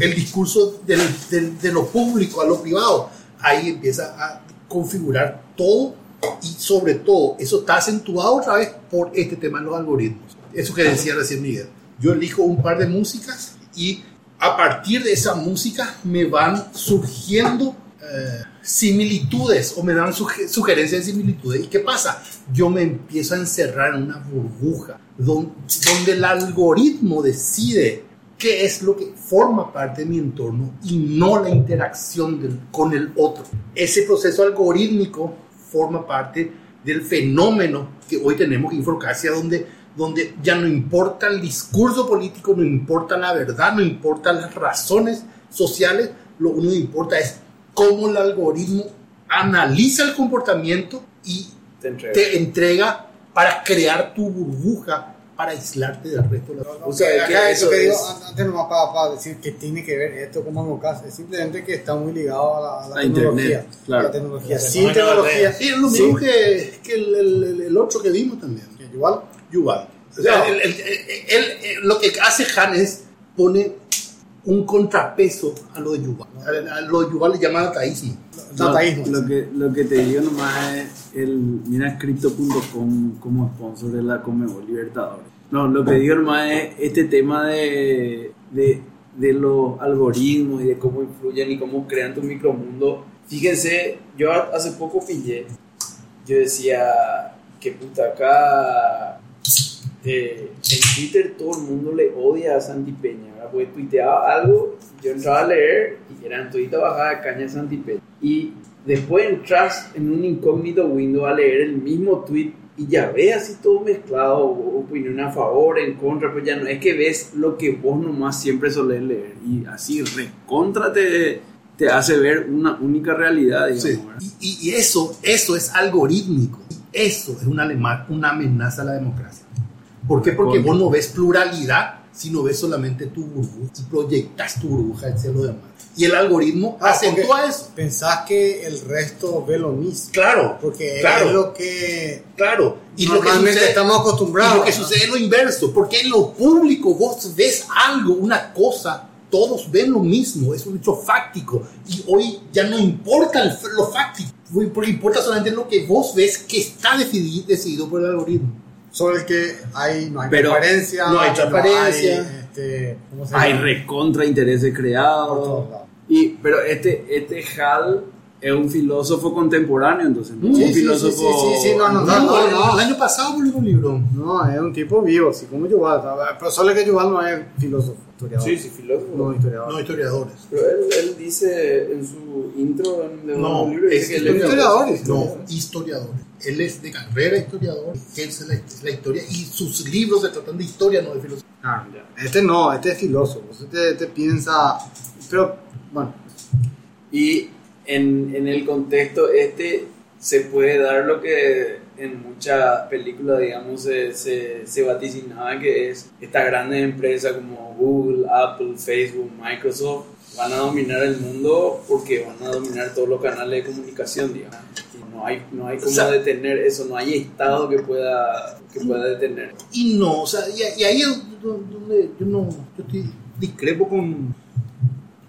el discurso del- del- de lo público a lo privado, ahí empieza a configurar todo y sobre todo eso está acentuado otra vez por este tema de los algoritmos. Eso que decía recién Miguel. Yo elijo un par de músicas y a partir de esa música me van surgiendo similitudes o me dan suge- sugerencias de similitudes. ¿Y qué pasa? Yo me empiezo a encerrar en una burbuja don- donde el algoritmo decide qué es lo que forma parte de mi entorno y no la interacción con el otro. Ese proceso algorítmico forma parte del fenómeno que hoy tenemos en Infocracia, donde, donde ya no importa el discurso político, no importa la verdad, no importan las razones sociales, lo único que importa es cómo el algoritmo analiza el comportamiento y Te entrega. te entrega para crear tu burbuja para aislarte del resto de la O sea, que Acá eso eso que digo, es- an- antes nomás para, para decir que tiene que ver esto como en caso, es simplemente que está muy ligado a la, a la A tecnología. internet, claro. La tecnología. Sin de tecnología. Sí, es lo mismo sí. que, que el, el- el- el otro que vimos también. Igual. Yuval. O sea, el- el- el- el- lo que hace Han es pone un contrapeso a lo de Yuval. A, lo de Yuval le llaman ateísmo. No, lo, que, lo que te digo nomás es el mira Crypto.com como sponsor de la Comebol Libertadores. No, lo que digo nomás es este tema de, de, de los algoritmos y de cómo influyen y cómo crean tu micromundo. Fíjense, yo hace poco pillé, yo decía que puta acá eh, en Twitter todo el mundo le odia a Santi Peña, ¿verdad? Porque tuiteaba algo, yo entraba a leer y eran todita bajada de caña Santi Peña. Y después entras en un incógnito window a leer el mismo tweet y ya ves así todo mezclado, opinión a favor, en contra, pues ya no es que ves lo que vos nomás siempre solés leer y así recontra te, te hace ver una única realidad, digamos. Sí. Y, y- eso, eso es algorítmico. Eso es una, una amenaza a la democracia. ¿Por qué? Porque vos no ves pluralidad, sino ves solamente tu burbuja y proyectas tu burbuja hacia lo demás. Y el algoritmo Ah, acentúa eso. Pensás que el resto ve lo mismo. Claro, Porque claro, es lo que claro. Y lo que normalmente sucede, estamos acostumbrados. Y lo que sucede es lo inverso, porque en lo público vos ves algo, una cosa, todos ven lo mismo, es un hecho fáctico. Y hoy ya no importa el- lo fáctico, porque importa solamente lo que vos ves que está decidi- decidido por el algoritmo. Sobre el que hay, no hay Pero transparencia. no hay transparencia. hay, este, ¿cómo se Hay recontra intereses creados. Y, pero este, este Hal es un filósofo contemporáneo, entonces, ¿no? Sí, un sí, filósofo. sí, sí, sí, no, no, No, no, no. El año pasado publicó un libro. No, es un tipo vivo, así como Yuval. Pero solo que Yuval no es filósofo, historiador. Sí, sí, filósofo. No, historiador. No, historiadores. Pero él, él dice en su intro de un No, libro, es que historiadores. No, historiadores. Él es de carrera historiador, él es la, la historia y sus libros se tratan de historia, no de filosofía. Ah, Este no, este es filósofo. Este, este piensa. Pero, bueno, Y en, en el contexto este se puede dar lo que en muchas películas, digamos, se, se, se vaticinaba que es estas grandes empresas como Google, Apple, Facebook, Microsoft van a dominar el mundo porque van a dominar todos los canales de comunicación, digamos. No hay, no hay cómo O sea- detener eso, no hay Estado que pueda, que pueda detener. Y no, o sea, y, y ahí es donde yo no, yo estoy discrepo con,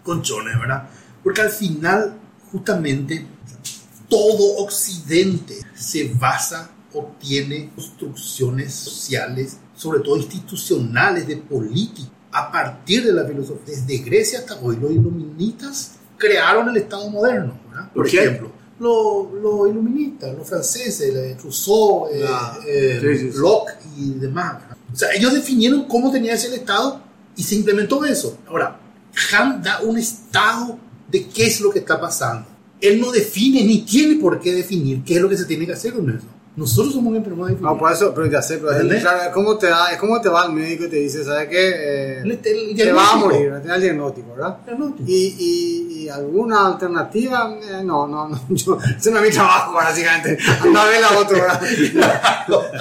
con Chone, ¿verdad? Porque al final, justamente, todo Occidente se basa o tiene construcciones sociales, sobre todo institucionales, de política, a partir de la filosofía. Desde Grecia hasta hoy, los iluministas crearon el Estado moderno, ¿verdad? Por ejemplo, los, los iluministas, los franceses, Rousseau, Ah, eh, sí, sí, sí. Locke y demás. O sea, ellos definieron cómo tenía que ser el Estado y se implementó eso. Ahora, Han da un estado de qué es lo que está pasando. Él no define ni tiene por qué definir qué es lo que se tiene que hacer con eso. Nosotros somos enfermos de No, por eso, pero ya sé, pero es, claro, es como te da, es como te va al médico y te dice, ¿sabes qué? Eh, El- el te vas a morir, te da el diagnóstico, ¿verdad? Diagnóstico. Y, y, y alguna alternativa, Eh, no, no, no, yo, ese no es mi trabajo, básicamente. Anda a ver la otra, ¿verdad?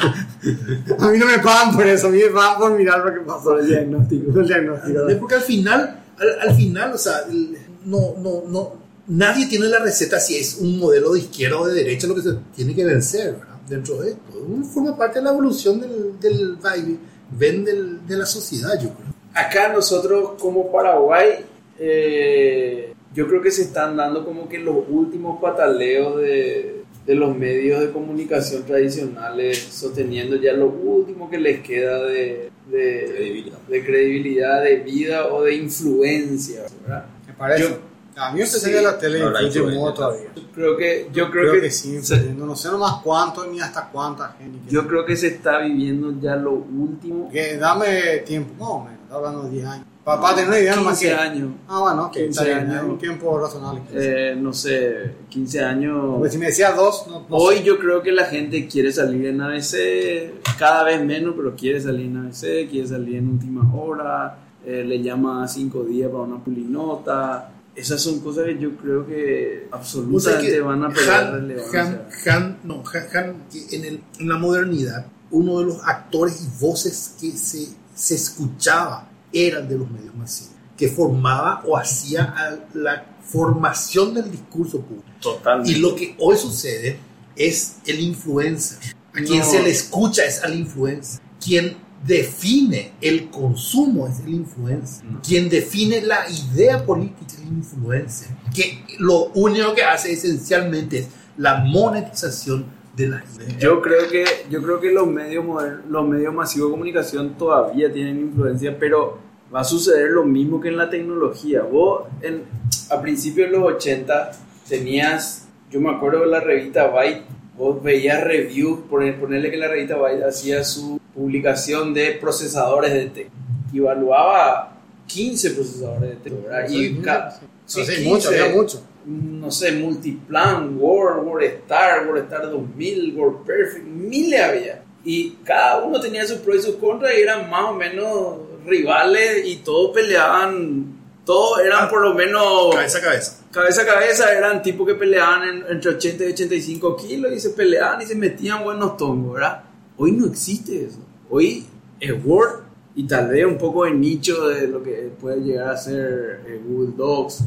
A mí no me pagan por eso, a mí me pagan por mirar lo que pasó. Por el diagnóstico. El diagnóstico. ¿Entendés? Porque al final, al, al final, o sea, el- no, no, no, nadie tiene la receta si es un modelo de izquierda o de derecha lo que se tiene que vencer, ¿verdad? Dentro de esto. Uno forma parte de la evolución del, del vibe, ven del- de la sociedad, yo creo. Acá nosotros como Paraguay, eh, yo creo que se están dando como que los últimos pataleos de, de los medios de comunicación tradicionales, sosteniendo ya lo último que les queda de, de, Credibilidad. de credibilidad, de vida o de influencia, ¿verdad? Me parece. Yo- a mí se Sí. de la tele No, influye mucho todavía. Creo que, yo creo, Creo, que, que, sí, se- no sé nomás cuánto ni hasta cuánta gente. yo creo que se está viviendo ya lo último. Que dame tiempo, más o menos, hablando de 10 años. Papá, tener una idea nomás 15 que. años. Ah, bueno, 15 15 años, años. un tiempo razonable. 15. eh, no sé, 15 años. Porque si me decía dos, no, no Hoy sé. yo creo que la gente quiere salir en ABC, cada vez menos, pero quiere salir en ABC, quiere salir en última hora, eh, le llama cinco días para una pulinota. Esas son cosas que yo creo que O sea absolutamente que van a perder Han, relevancia. Han- Han- no, Han- Han, que en, el- en la modernidad, uno de los actores y voces que se, se escuchaba eran de los medios masivos, que formaba o hacía a la formación del discurso público. Totalmente. Y lo que hoy sucede es el influencer. A quien se le escucha es al influencer. Quien define el consumo es el influencer. No. Quien define la idea política es el influencer. Que lo único que hace esencialmente es la monetización de las ideas. Yo creo que yo creo que los medios modernos, los medios masivos de comunicación todavía tienen influencia, pero va a suceder lo mismo que en la tecnología. Vos en, a principios de los 80 tenías, yo me acuerdo de la revista Byte, vos veías reviews, poner, ponerle que la revista Byte hacía su publicación de procesadores de texto evaluaba 15 procesadores de texto, ¿verdad? Y ca- Sí, sí, 15, mucho, había mucho. no sé, Multiplan, Word, WordStar, WordStar 2000, WordPerfect, miles había. Y cada uno tenía sus pros y sus contras y eran más o menos rivales y todos peleaban, todos eran por lo menos Cabeza a cabeza. cabeza a cabeza, eran tipos que peleaban en- entre 80 y 85 kilos y se peleaban y se metían buenos tongos, ¿verdad? Hoy no existe eso. Hoy es Word y tal vez un poco de nicho de lo que puede llegar a ser eh, Google Docs.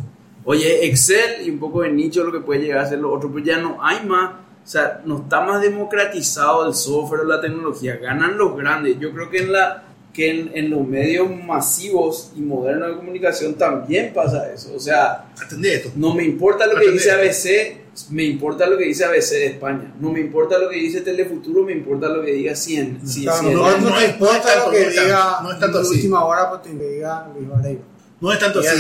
Oye, Excel y un poco de nicho de lo que puede llegar a ser lo otro, pero ya no hay más. O sea, no está más democratizado el software o la tecnología. Ganan los grandes. Yo creo que en la que en, en los medios masivos y modernos de comunicación también pasa eso. O sea, esto. no me importa lo que Atendé. dice ABC, me importa lo que dice ABC de España. No me importa lo que dice Telefuturo, me importa lo que diga 100. Sí, Claro, 100. no, no, no, importa lo que diga no es tanto en última hora, pues te diga Luis Vareiro. No es tanto Y así.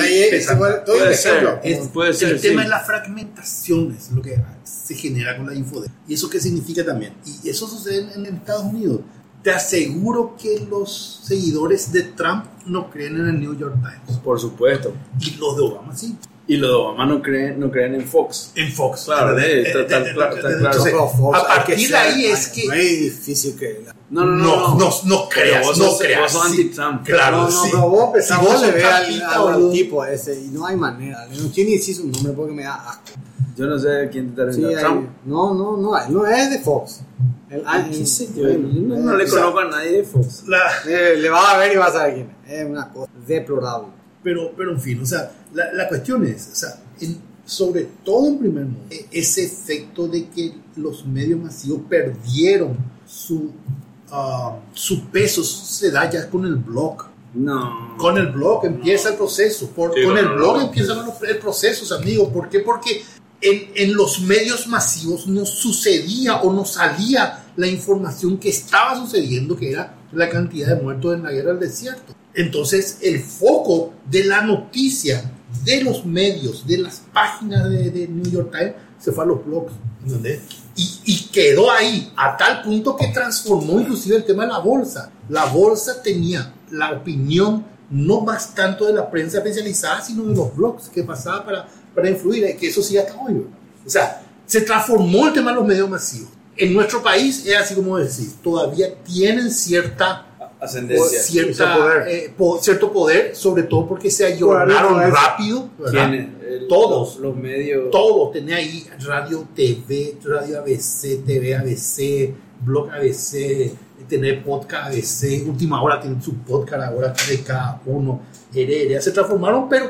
Puede ser, es- puede ser, el tema es la fragmentación, es lo que se genera con la info. ¿Y eso qué significa también? Y eso sucede en, en Estados Unidos. Te aseguro que los seguidores de Trump no creen en el New York Times. Por supuesto. Y los de Obama sí. Y los de Obama no creen, no creen en Fox. En Fox. Claro, sí, Eh, está- eh, claro, a partir de ahí es que No es difícil que. No, no, no. no, no. no, no creas, vos no creas. vos anti-Trump. Claro, no, no, vos le sos ves al, tipo ese y no hay manera. No quiero ni decir su nombre porque me da asco. Yo no sé quién te está Sí, Trump. no, no, no, no es de Fox. Ah, ¿Qué sé yo? No, no le o sea, conozco a nadie de Fox. La- eh, le vas a ver y vas a saber quién es. Es una cosa deplorable. Pero, pero en fin, o sea, la, la cuestión es, o sea, en- sobre todo en primer mundo, e- ese efecto de que los medios masivos perdieron su, ah, su peso, eso se da ya con el blog. No. Con el blog empieza el proceso, por- Sí, con no, el no, blog no. empiezan los el procesos, amigos. ¿Por qué? Porque en, en los medios masivos no sucedía o no salía la información que estaba sucediendo, que era la cantidad de muertos en la guerra del desierto. Entonces, el foco de la noticia, de los medios, de las páginas de, de New York Times, se fue a los blogs. Y, quedó ahí, a tal punto que transformó inclusive el tema de la bolsa. La bolsa tenía la opinión no más tanto de la prensa especializada, sino de los blogs que pasaba para, para influir, que eso sí hasta hoy. O sea, se transformó el tema de los medios masivos. en nuestro país es así como decir, todavía tienen cierta Ascendencia. cierta, Cierto poder. eh, po- cierto poder, sobre todo porque se ayornaron rápido. El- Todos. Los, los medios. Todo, tenía ahí radio TV, radio ABC, TV ABC, blog ABC, tener podcast ABC, última hora tienen su podcast, ahora de cada uno, heredia, se transformaron, pero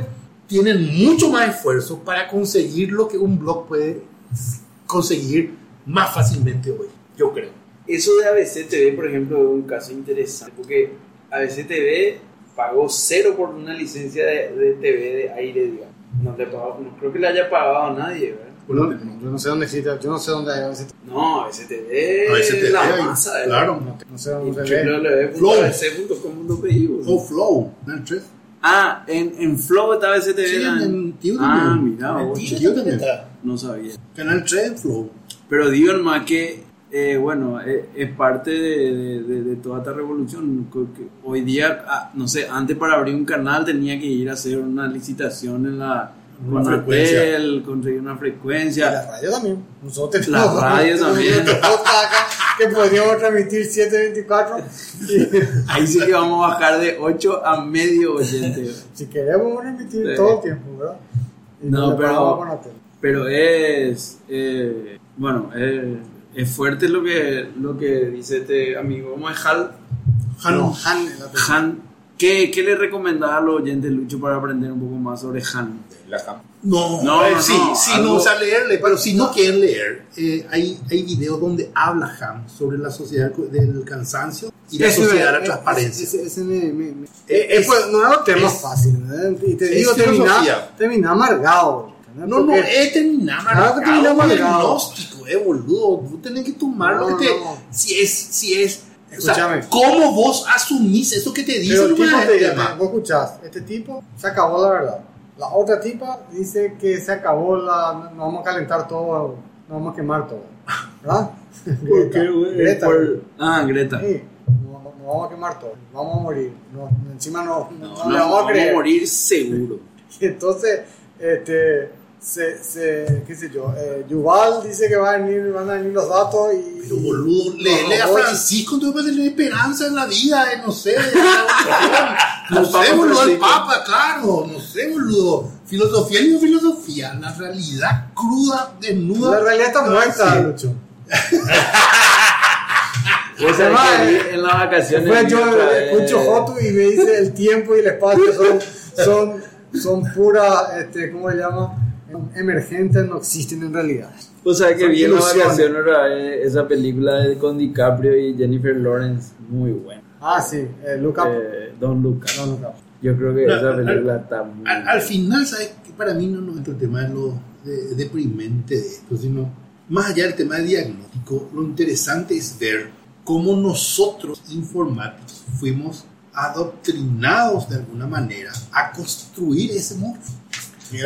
tienen mucho más esfuerzo para conseguir lo que un blog puede conseguir más fácilmente hoy, yo creo. Eso de ABC TV, por ejemplo, es un caso interesante, porque ABC TV pagó cero por una licencia de, de TV de aire, digamos. No, le pagó, no creo que le haya pagado a nadie, ¿verdad? No, yo no sé dónde existe, yo no sé dónde hay ABC. No, ABC TV ABC TV, la masa de claro. No, no sé dónde se ve. www.abc.com.pi O Flow, ¿no? Ah, en, en Flow está ABC TV. Sí, ¿no? en Tío Ah, mira, En vos, Tío también. no sabía. Canal 3 en Flow. Pero digo más que, eh, bueno, eh, es parte de, de- de- toda esta revolución. Hoy día, ah, no sé, antes para abrir un canal tenía que ir a hacer una licitación en la Una con conseguir una Y frecuencia. la radio también. Nosotros La tenemos- radio tenemos también. que podríamos transmitir 724. Y Ahí sí que vamos a bajar de 8 a medio oyente. si queremos transmitir Sí. todo el tiempo, ¿verdad? Y No, pero-. Pero es, eh, bueno, es, es fuerte lo que, lo que dice este amigo. ¿Cómo es Hal? No, Han, el apellido. Han. ¿Qué, ¿Qué le recomendaba a los oyentes, Lucho, para aprender un poco más sobre Han? La cam- No, No, eh, no, sí, no, sí, algo- no, o sea, leerle, pero si no quieren leer, eh, hay, hay videos donde habla Ham sobre la sociedad del cansancio y la sociedad de la ese- transparencia. Ese, ese me, me- me- Eh, eh, es- pues, no es un tema es- fácil. ¿no? Y te es digo, termina, termina amargado. ¿No? No, no, es terminar Claro amargado, termina con el amargado. gnóstico, eh, boludo. Vos tenés que tomar lo No, que te... no. Si es, si es... o sea, Escúchame. ¿Cómo vos asumís eso que te dice el tipo te dice, vos escuchás, este tipo se acabó la verdad. La otra tipa dice que se acabó la. Nos vamos a calentar todo, nos vamos a quemar todo. ¿Verdad? ¿Por qué, güey? Greta, Por-. Ah, Greta. Sí, nos, nos vamos a quemar todo, vamos a morir. No, encima no, no, No, no no, le vamos a creer. morir seguro. Y entonces, este, se, se, qué sé yo, eh, Yuval dice que va a venir, van a venir los datos y... Pero boludo, lee a Francisco, entonces vas a tener esperanza en la vida, eh, no sé. no sé, boludo, el. Papa, claro, no sé, boludo. Filosofía y no filosofía, la realidad cruda, desnuda. La realidad está muerta, Sí. Lucho. Eh, en las vacaciones. Después vi yo vez- escucho Jotu y me dice el tiempo y el espacio son, son, son pura, este, ¿cómo se llama? Emergentes, no existen en realidad. Vos sabés que vi en vez esa película de- con DiCaprio y Jennifer Lawrence. Muy buena. Ah, sí, eh, Look Up. Eh, Look Up. Yo creo que No, esa al- película está muy. Al, al final, ¿sabes? Que para mí no, no entra el tema de lo de- deprimente de esto, sino más allá del tema de diagnóstico, lo interesante es ver cómo nosotros informáticos fuimos adoctrinados de alguna manera a construir ese monstruo.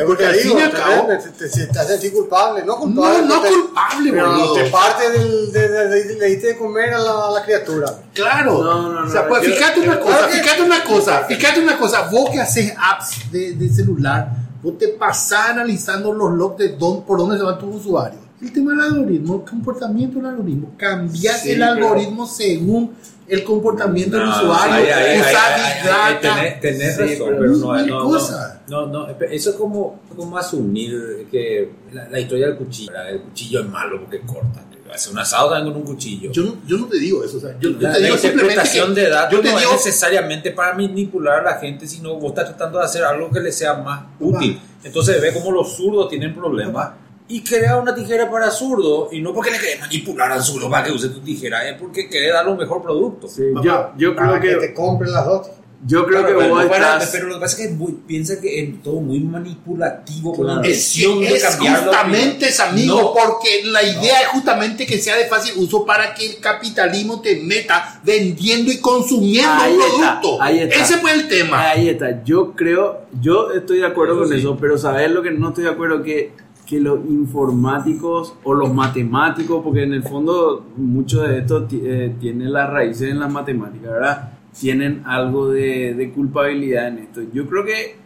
Porque al Te fin y al te- cabo- te, te, te, te haces culpable, no culpable. No, no te- culpable, boludo. te parte del, de, de, de- le diste de comer a la, a la criatura. Claro. No, no, no, O sea, pues yo- fíjate una cosa, que- fíjate una cosa, fíjate una cosa. Vos que haces apps de, de celular, vos te pasás analizando los logs de dónde, por dónde se van tus usuarios. El tema del algoritmo, el comportamiento del algoritmo. Cambias Sí, el pero- algoritmo según el comportamiento del No, usuario. ahí- ahí- usar tenés- tenés Sí, razón, pero no, no, no, no, no, eso es como, como asumir que la, la historia del cuchillo, ¿verdad? el cuchillo es malo porque corta. Hace un asado también con un cuchillo. Yo no, yo no te digo eso. O sea, yo, yo la, te la digo interpretación que- de yo te no digo, es necesariamente para manipular a la gente, sino vos estás tratando de hacer algo que le sea más útil. Entonces ve como los zurdos tienen problemas y crea una tijera para zurdo y no porque le querés manipular al zurdo para que use tu tijera, es porque querés darle un mejor producto. Sí, yo, yo creo Para que, que. te compren las dos. Yo creo Claro, que pero, vos bueno, estás. pero lo que pasa es que piensa que es todo muy manipulativo con Claro. la Es, intención de es cambiar la justamente es amigo, No, porque la idea es justamente que sea de fácil uso para que el capitalismo te meta vendiendo y consumiendo Ahí un está, producto. ahí está. Ese fue el tema. Ahí está. Yo creo, yo estoy de acuerdo Eso con sí. eso, pero ¿sabes lo que no estoy de acuerdo? Que, que los informáticos o los matemáticos, porque en el fondo mucho de esto eh, tiene las raíces en las matemáticas, ¿verdad? Tienen algo de, de culpabilidad en esto. Yo creo que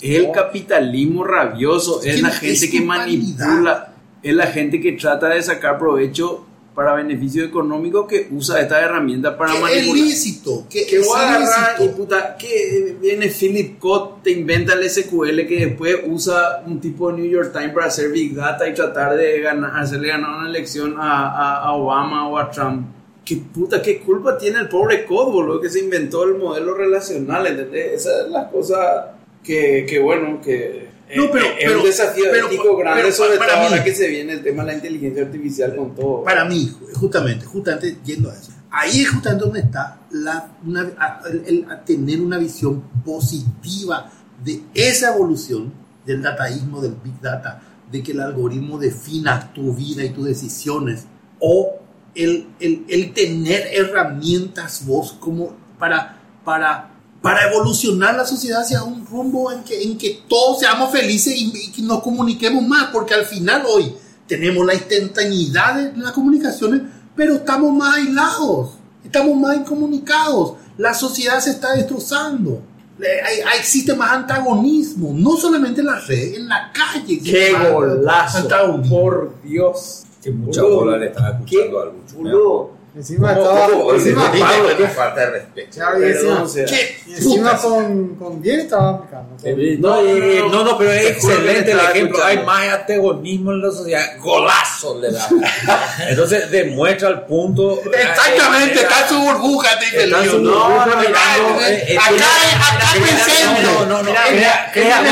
es el capitalismo rabioso, Es la gente es que manipula, es la gente que trata de sacar provecho para beneficio económico que usa esta herramienta para Que es manipular. lícito, que, Que es voy a agarrar y puta, que viene Philip Cott, te inventa el SQL que después usa un tipo de New York Times para hacer Big Data y tratar de ganar, hacerle ganar una elección a, a- a Obama o a Trump. ¿Qué puta, qué culpa tiene el pobre Cott, boludo, que se inventó el modelo relacional, ¿entendés? Esa es la cosa que, que bueno, que No, pero- es pero- un desafío pero- ético grande, pero sobre para todo mí- ahora que se viene el tema de la inteligencia artificial con todo. Para mí, justamente, justamente yendo a eso, ahí es justamente donde está la, una- a- el, el- a tener una visión positiva de esa evolución del dataísmo, del big data, de que el algoritmo defina tu vida y tus decisiones, o el, el- el tener herramientas vos como para, para, para evolucionar la sociedad hacia un rumbo en que, en que todos seamos felices y, y que nos comuniquemos más, porque al final hoy tenemos la instantaneidad de las comunicaciones, pero estamos más aislados, estamos más incomunicados, la sociedad se está destrozando. Hay- hay- existe más antagonismo, no solamente en la red, en la calle. ¡Qué golazo! antagonismo. Por Dios. Que mucha Boludo, bola le estaba escuchando ¿Qué? Encima ¿Cómo- estaba. cómo? encima, Pablo, qué falta de respeto. Y encima, o sea, ¿Qué y encima putas? con, con bien estaba aplicando. No, eh, no, no, pero es excelente te el ejemplo. escuchando. Hay más antagonismo en la sociedad. Golazo le da. Entonces demuestra el punto. Exactamente, está en su burbuja, te dice su Leo, ¿no? burbuja Acá, eh, eh, presente. No, no, no. Mira, Crea,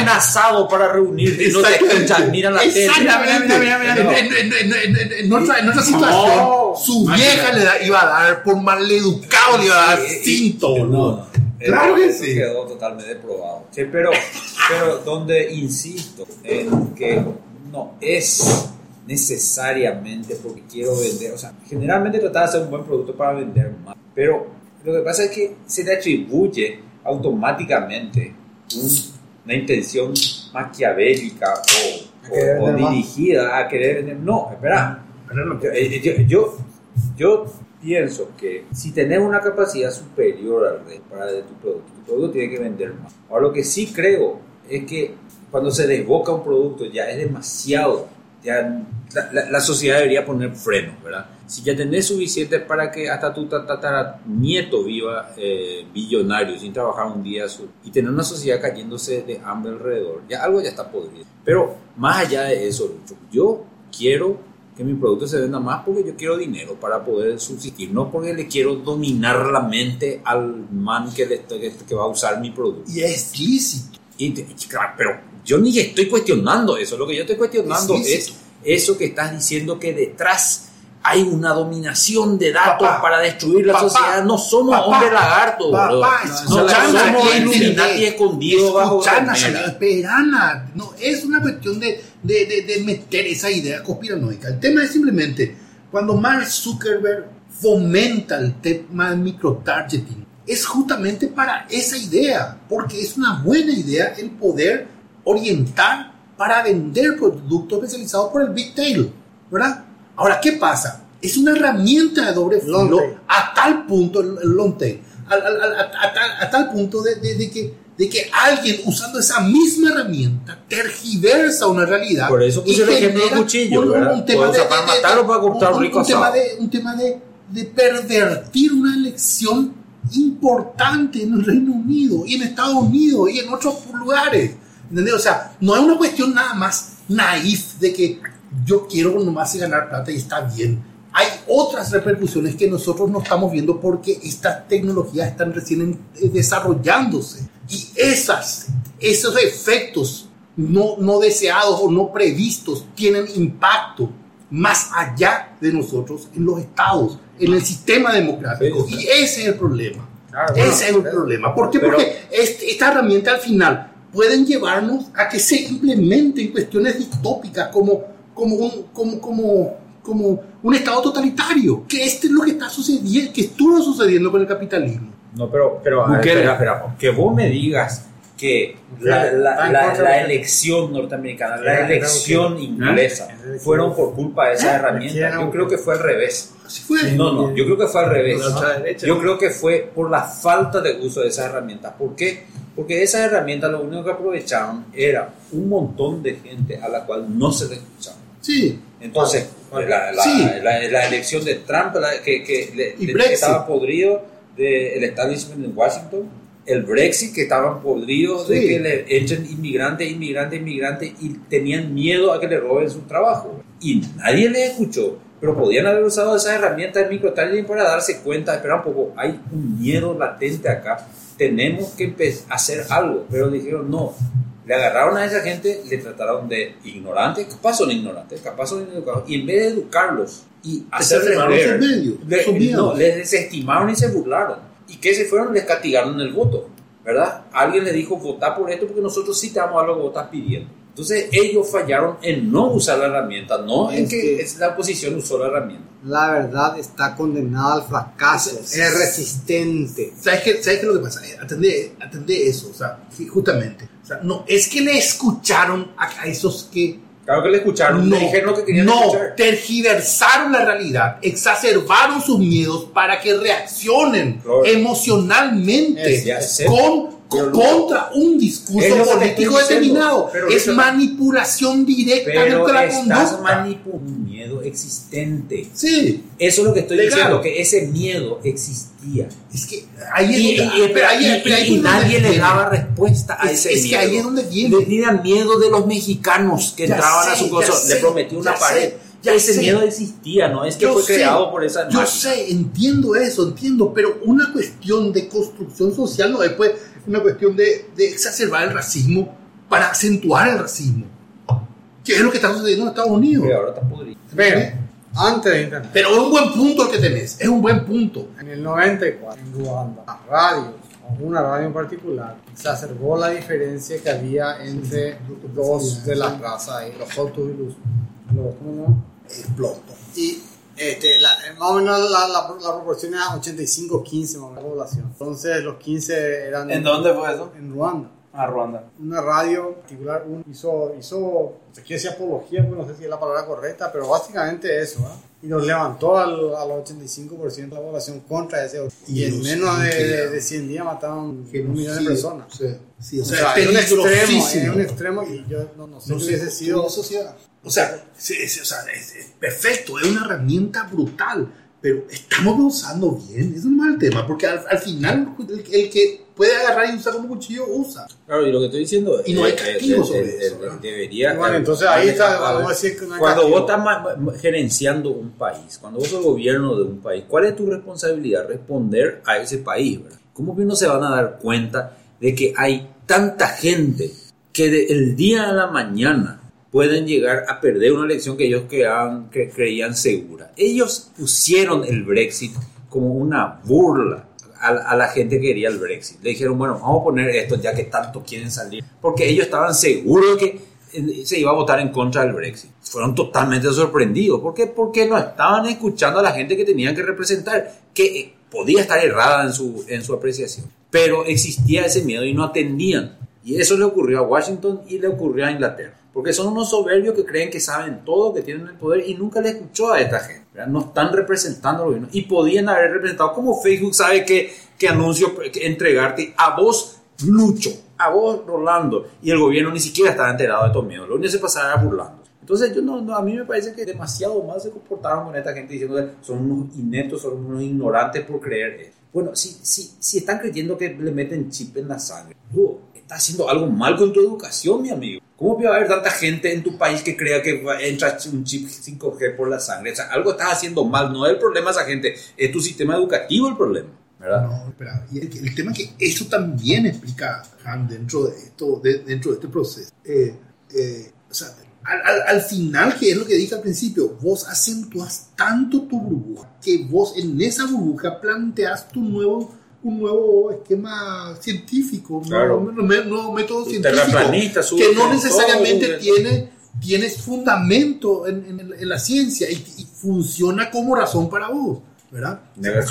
un asado para reunirte y no te Exactamente. escuchan. Mira la tele. Exactamente. Mira, mira. En, otra situación, No. Su vieja le da- iba a dar, por maleducado, le iba a dar cinto, boludo. Claro que sí. Quedó totalmente probado. Sí, pero, pero donde insisto en que no es necesariamente porque quiero vender, o sea, generalmente tratar de hacer un buen producto para vender más, pero lo que pasa es que se le atribuye automáticamente un- una intención maquiavélica o, dirigida a querer vender. No, espera, yo, yo, yo, pienso que si tenés una capacidad superior al resto para de tu producto, tu producto tiene que vender más. Ahora, lo que sí creo es que cuando se desboca un producto ya es demasiado, ya la, sociedad debería poner freno, ¿verdad? Si ya tenés suficiente para que hasta tu tatara nieto viva eh, billonario sin trabajar un día su- y tener una sociedad cayéndose de hambre alrededor, ya algo ya está podrido. Pero más allá de eso, yo quiero que mi producto se venda más porque yo quiero dinero para poder subsistir, no porque le quiero dominar la mente al man que, le estoy- que, va a usar mi producto. Y es lícito. Y pero yo ni estoy cuestionando eso, lo que yo estoy cuestionando Es es, eso que estás diciendo que detrás hay una dominación de datos Papá, para destruir la papá, sociedad. No somos papá, hombres lagartos, escuchana, no somos Illuminati escondidos bajo señor, esperana. No, es una cuestión de, de, de, de meter esa idea conspiranoica. El tema es simplemente cuando Mark Zuckerberg fomenta el tema del microtargeting, es justamente para esa idea, porque es una buena idea el poder orientar para vender productos especializados por el Big Tail, ¿verdad? Ahora, ¿qué pasa? Es una herramienta de doble filo a tal punto, el, long tail, a, a tal, a tal punto de, de- de que, de que alguien usando esa misma herramienta tergiversa una realidad. Por eso puse el ejemplo del genera cuchillo, un- un tema de- para de- de- matar o para cortar un- un rico un tema de, un tema de, de pervertir una elección importante en el Reino Unido y en Estados Unidos y en otros lugares. ¿Entendés? O sea, no es una cuestión nada más naif de que yo quiero nomás ganar plata y está bien. Hay otras repercusiones que nosotros no estamos viendo porque estas tecnologías están recién eh, desarrollándose. Y esas, esos efectos no, no deseados o no previstos tienen impacto más allá de nosotros en los estados, en el sistema democrático. Y ese es el problema. Claro, bueno, ese es el pero- problema. ¿Por qué? pero- Porque este- esta herramienta al final pueden llevarnos a que se implementen cuestiones distópicas como, como, un, como, como, como un estado totalitario, que este es lo que está sucediendo, que estuvo sucediendo con el capitalismo. No, pero, pero a ver, espera, espera. Que vos me digas que la, la- en la- la elección norteamericana, la era elección inglesa, ¿Eh? fueron por culpa de esa ¿Eh? herramienta. Yo creo que fue al revés. Así fue. No, no, yo creo que fue al revés. Yo creo que fue por la falta de uso de esas herramientas. ¿Por qué? Porque esas herramientas lo único que aprovechaban era un montón de gente a la cual no se le escuchaba. Sí. Entonces, la, la- Sí. la- la elección de Trump, la- que, que le- Brexit. estaba podrido del establishment en Washington, el Brexit, que estaban podridos de Sí. que le echen inmigrantes, inmigrantes, inmigrantes, y tenían miedo a que le roben su trabajo. Y nadie les escuchó. Pero podían haber usado esas herramientas de microtargeting para darse cuenta, espera un poco, hay un miedo latente acá, tenemos que hacer algo. Pero dijeron, no, le agarraron a esa gente, le trataron de ignorantes, capaz son ignorantes, capaz son ineducados, y en vez de educarlos y hacerles ver, le- miedos. no, les desestimaron y se burlaron. ¿Y qué se fueron? Les castigaron el voto, ¿verdad? Alguien le dijo, votá por esto porque nosotros sí te damos a lo que vos estás pidiendo. Entonces ellos fallaron en no usar la herramienta, no en Es que, que- es la oposición usó la herramienta. La verdad está condenada al fracaso. Es sí. resistente. ¿Sabes qué, ¿Sabes qué es lo que pasa? Eh, Atendé, atendé eso, o sea, sí, justamente. O sea, no, es que le escucharon a, a esos que Claro que le escucharon, no, le dijeron lo que querían no, escuchar. tergiversaron la realidad, exacerbaron sus miedos para que reaccionen Claro. emocionalmente Es, con, contra un discurso Es político determinado. Es manipulación directa Pero de la estás manipulando un miedo existente. Sí, Eso es lo que estoy Legal. diciendo, que ese miedo existía. es que ahí es Y, nadie le daba respuesta a Es- ese es que miedo. ahí es donde viene. Le tenían miedo de los mexicanos que Ya entraban a su cosa. Le prometió una pared. sé, ya ese sé. miedo existía, ¿no? Es que Yo fue sé, creado por esa Yo máquina. sé, entiendo eso, entiendo, pero una cuestión de construcción social no es pues, una cuestión de, de exacerbar el racismo para acentuar el racismo. Que es lo que está sucediendo en Estados Unidos. Que ahora está podrido. Pero, antes de Internet, Pero es un buen punto el que tenés, es un buen punto. en el 94, en Ruanda, las radios, una radio en particular, exacerbó la diferencia que había entre dos de las razas, los Hutus y los, los ¿cómo llama? Exploto. Y este, la, eh, más o menos la, la, la proporción era 85-15 más o menos la población. Entonces los 15 eran ¿En dónde fue eso? en Ruanda. A Ruanda. Una radio particular un- hizo, hizo, no sé qué decía apología, porque no sé si es la palabra correcta, pero básicamente eso, ¿ah? Y nos levantó al, al 85% de la población contra ese. Y, Y en menos de, de, de 100 días mataron Que un millón de personas. Sí, sí, o O sea, es un extremo, es un extremo y yo no, no sé No si se hubiese sido... sociedad. O sea, o sea, es perfecto, es una herramienta brutal, pero estamos usando bien, eso no es el tema, porque al, al final el, el que puede agarrar y usar como cuchillo, usa. Claro, y lo que estoy diciendo Y no hay eh, castigo eh, sobre eh, eso, eh, debería Bueno, entonces ahí está, vamos a decir que no hay cuando castigo. vos estás ma- ma- gerenciando un país, cuando vos sos gobierno de un país, ¿cuál es tu responsabilidad? Responder a ese país, ¿verdad? ¿Cómo que no se van a dar cuenta de que hay tanta gente que del día a la mañana pueden llegar a perder una elección que ellos creaban, creían segura? Ellos pusieron el Brexit como una burla a, a la gente que quería el Brexit. Le dijeron, bueno, vamos a poner esto ya que tanto quieren salir, porque ellos estaban seguros que eh, se iba a votar en contra del Brexit. Fueron totalmente sorprendidos. ¿Por qué? Porque no estaban escuchando a la gente que tenían que representar, que eh, podía estar errada en su, en su apreciación. Pero existía ese miedo y no atendían. Y eso le ocurrió a Washington y le ocurrió a Inglaterra. Porque son unos soberbios que creen que saben todo, que tienen el poder y nunca le escuchó a esta gente. ¿verdad? No están representando al gobierno. Y podían haber representado como Facebook sabe que, que anuncio que entregarte a vos, Lucho, a vos, Rolando. Y el gobierno ni siquiera estaba enterado de estos miedos. Lo único se pasaba era burlando. Entonces, yo no, no, a mí me parece que demasiado mal se comportaron con esta gente diciendo que son unos ineptos, son unos ignorantes por creer. Bueno, si, si, si están creyendo que le meten chip en la sangre, tú estás haciendo algo mal con tu educación, mi amigo. ¿Cómo puede haber tanta gente en tu país que crea que va- entra un chip 5G por la sangre? Algo estás haciendo mal. No es el problema esa gente, es tu sistema educativo el problema. No, espera, el, tema es que eso también explica Han dentro de esto, de- dentro de este proceso. Eh, eh, al final, que es lo que dije al principio, vos acentuás tanto tu burbuja que vos en esa burbuja planteas tu nuevo, un nuevo esquema científico, un Claro. nuevo, nuevo- método científico que no necesariamente tiene tienes fundamento en, en- en la ciencia y, y funciona como razón para vos, ¿verdad?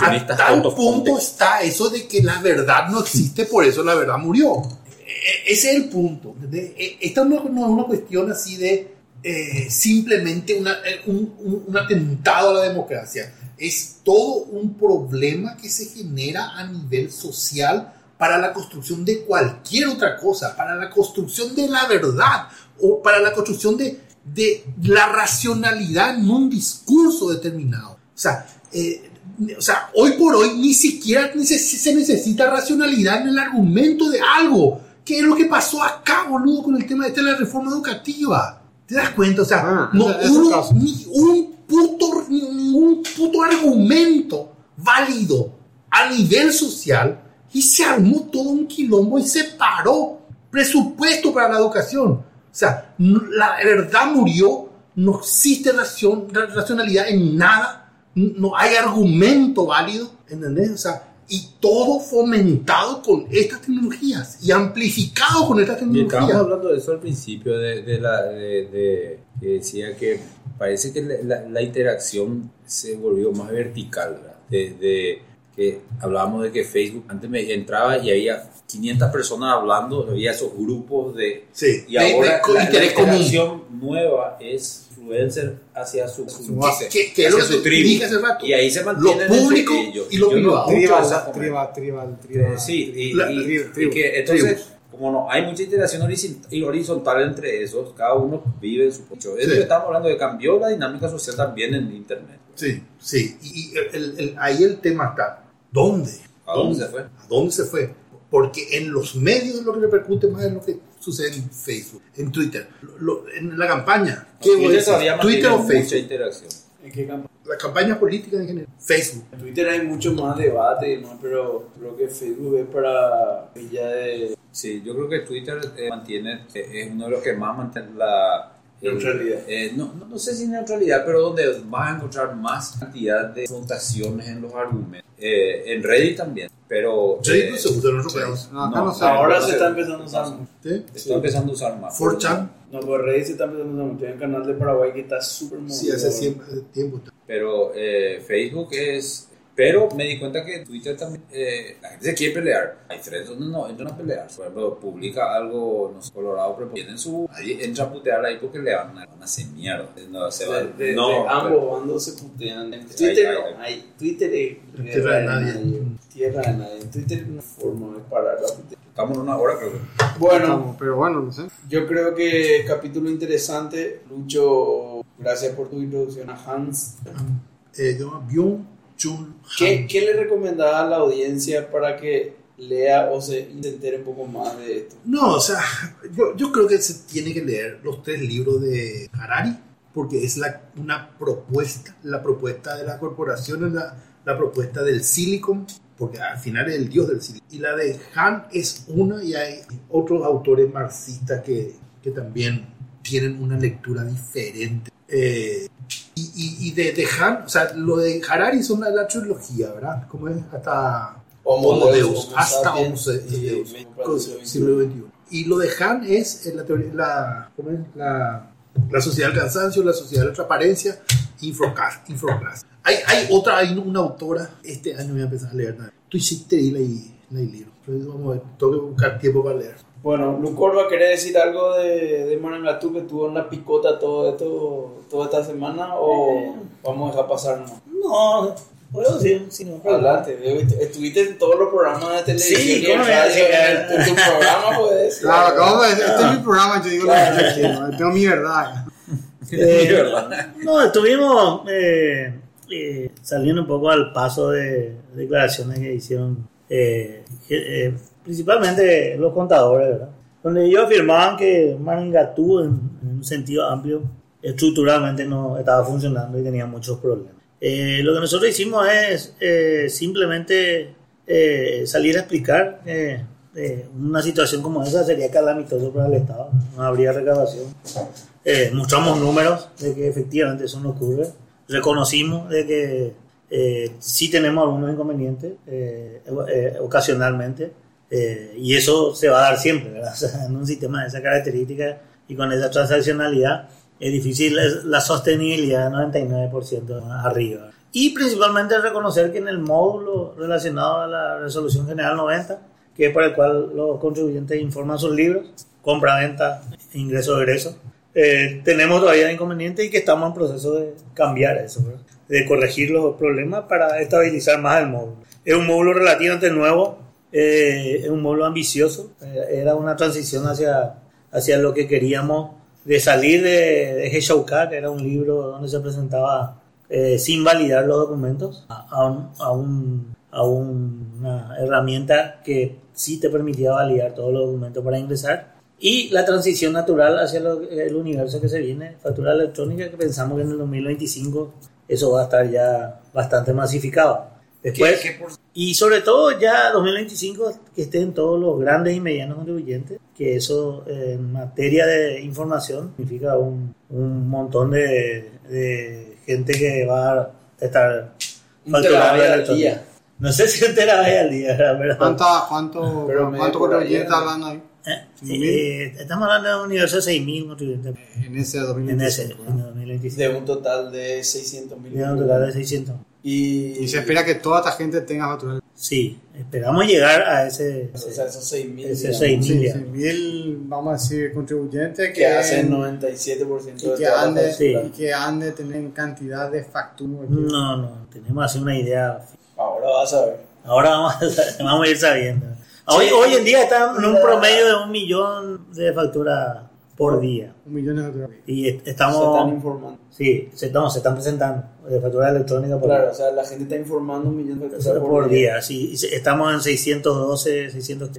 A tal punto está eso de que la verdad no existe, por eso la verdad murió. E- Ese es el punto. E- Esta no es una cuestión así de eh, simplemente una- eh, un, un- un atentado a la democracia. Es todo un problema que se genera a nivel social para la construcción de cualquier otra cosa, para la construcción de la verdad o para la construcción de de la racionalidad en un discurso determinado. O sea, eh, o sea hoy por hoy ni siquiera se necesita racionalidad en el argumento de algo. ¿Qué es lo que pasó acá, boludo, con el tema de la reforma educativa? ¿Te das cuenta? O sea, Ah, no hubo ni un puto, ningún puto argumento válido a nivel social y se armó todo un quilombo y se paró presupuesto para la educación. O sea, la verdad murió, no existe racion- ra- racionalidad en nada, no hay argumento válido, ¿entendés? O sea, y todo fomentado con estas tecnologías y amplificado con estas Y estábamos tecnologías. hablando de eso al principio, de, de la, de, de- que decía que parece que la, la- la interacción se volvió más vertical, ¿verdad? De, de que hablábamos de que Facebook antes me entraba y había 500 personas hablando, había esos grupos de... Sí, Y de- de ahora co- la, la interés común. interacción nueva es influencer hacia su, su base. Que- que es lo hacia que su tribu. dije hace rato. Y ahí se Lo mantienen público y lo privado. Tribal, tribal, tribal, tribal. Sí, y, La- y- tribu, y que entonces, tribus. Como no hay mucha interacción horizontal entre esos, cada uno vive en su pocho. Es Sí. lo que estamos hablando de cambió la dinámica social también en Internet. Sí, sí. Y, y el- el- ahí el tema está. ¿Dónde? ¿A dónde se fue? ¿A dónde se fue? Porque en los medios es lo que repercute más en lo que sucede en Facebook, en Twitter. Lo- en la campaña. ¿Qué Twitter ¿Twitter o mucha Facebook? interacción. ¿En qué campo? La campaña política en general. Facebook. En Twitter hay mucho más debate, ¿no? pero creo que Facebook es para ya de Sí, yo creo que Twitter eh, mantiene, eh, es uno de los que más mantiene la... el- Neutralidad. eh, no, no, no sé si neutralidad, pero donde vas a encontrar más cantidad de confrontaciones en los argumentos. Eh, en Reddit también, pero... Reddit eh, no se usa país. No. Ahora se está empezando a usar. ¿Sí? Está empezando a usar más. 4chan. No, pues Reddit se está empezando a. Hay un canal de Paraguay que está súper movido. Sí, hace siempre- hace tiempo. Pero eh, Facebook es... Pero me di cuenta que Twitter también... eh, la gente se quiere pelear. Hay threads donde no entran a pelear. Por ejemplo, publica algo, no sé, Colorado, pero tienen su... Nadie entra a putear ahí porque le van a, van a hacer mierda. No, se va, De, de- no, de pero- ambos bandos se putean. En Twitter hay Twitter es Tierra de nadie. Tierra de nadie. En Twitter no hay forma de parar la puteada. Estamos en una hora, creo. Bueno, Estamos, pero bueno, no sé. yo creo que capítulo interesante. Lucho, gracias por tu introducción a Hans. Eh, Byung Chun ¿Qué. ¿Qué le recomendás a la audiencia para que lea o se entere un poco más de esto? No, o sea, yo, yo creo que se tiene que leer los tres libros de Harari, porque es la, una propuesta, la propuesta de la corporación es la, la propuesta del Silicon, porque al final es el dios del Silicon. Y la de Han es una y hay otros autores marxistas que, que también tienen una lectura diferente. Eh, y, y, y de, de Han, o sea, lo de Harari son la, la trilogía, ¿verdad? Como es hasta Homo Deus, hasta Homo Deus, del siglo XXI. Y lo de Han es eh, la, teoría, la, ¿cómo es? la, la sociedad del cansancio, la sociedad de la transparencia, Infoclass. Infoclass. Hay, hay otra, hay una autora, este año voy a empezar a leer. nada. Tú hiciste y leí, leí libro. Entonces vamos a ver, tengo que buscar tiempo para leer. Bueno, Lucorba, ¿querés decir algo de, de Marangatú que tuvo una picota todo esto, toda esta semana o vamos a dejar pasar? No, puedo decir, si no. Adelante, estuviste en todos los programas de televisión Sí, ¿cómo en tu programa puedes Claro, ¿cómo ves? Este es mi programa, yo digo lo que yo quiero. Tengo mi verdad. Eh, no, estuvimos eh, eh, saliendo un poco al paso de declaraciones que hicieron eh, principalmente los contadores, ¿verdad? Donde ellos afirmaban que Marangatú, en, en un sentido amplio, estructuralmente no estaba funcionando y tenía muchos problemas. Lo que nosotros hicimos es eh, simplemente salir a explicar que una situación como esa sería calamitoso para el Estado, no habría recaudación. Eh, mostramos números de que efectivamente eso no ocurre, reconocimos de que eh, sí tenemos algunos inconvenientes eh, eh, ocasionalmente eh, y eso se va a dar siempre, ¿verdad? O sea, en un sistema de esa característica y con esa transaccionalidad es difícil la sostenibilidad del 99% arriba. Y principalmente reconocer que en el módulo relacionado a la resolución general 90, que es para el cual los contribuyentes informan sus libros, compra, venta, ingreso, egreso, eh, tenemos todavía inconvenientes y que estamos en proceso de cambiar eso, ¿verdad? de corregir los problemas para estabilizar más el módulo. Es un módulo relativamente nuevo, eh, es un módulo ambicioso, eh, era una transición hacia, hacia lo que queríamos de salir de, de Heshouka, que era un libro donde se presentaba eh, sin validar los documentos, a, a un- a un- a un- una herramienta que sí te permitía validar todos los documentos para ingresar. Y la transición natural hacia lo- el universo que se viene, factura electrónica, que pensamos que en el 2025 eso va a estar ya bastante masificado. Después, ¿Qué- qué por- y sobre todo ya 2025 que estén todos los grandes y medianos contribuyentes, que eso eh, en materia de información significa un, un montón de, de gente que va a estar facturando día. No sé si un terabyte al día, ¿Cuánta, ¿Cuánto, Pero cuánto por ahí, contribuyentes ¿no? hablando ahí? Eh, ¿Cinco eh, estamos hablando de un universo de 6.000 contribuyentes En ese en ese 2025. en ¿no? 2025. De un total de 600 mil. Y un total de 600. Y, Y se espera que toda esta gente tenga factura. Sí, esperamos llegar a ese, O sea, esos 6 mil. Ese digamos, 6.000. Sí, Mil, sí, mil, vamos a decir, contribuyentes que, Que hacen 97% y de que, todas han las de, Sí. y que han de tener cantidad de facturas. No, no, tenemos así una idea Ahora vas a ver. Ahora vamos a, vamos a ir sabiendo. Hoy, Sí. hoy en día están en un promedio de un millón de facturas por día. Un millón de facturas. Y est- Se están estamos. informando. Sí, se, no, se están presentando de factura electrónica por, Claro, o sea, la gente está informando un millón de facturas por, día. Sí, y se- estamos en 612, 600.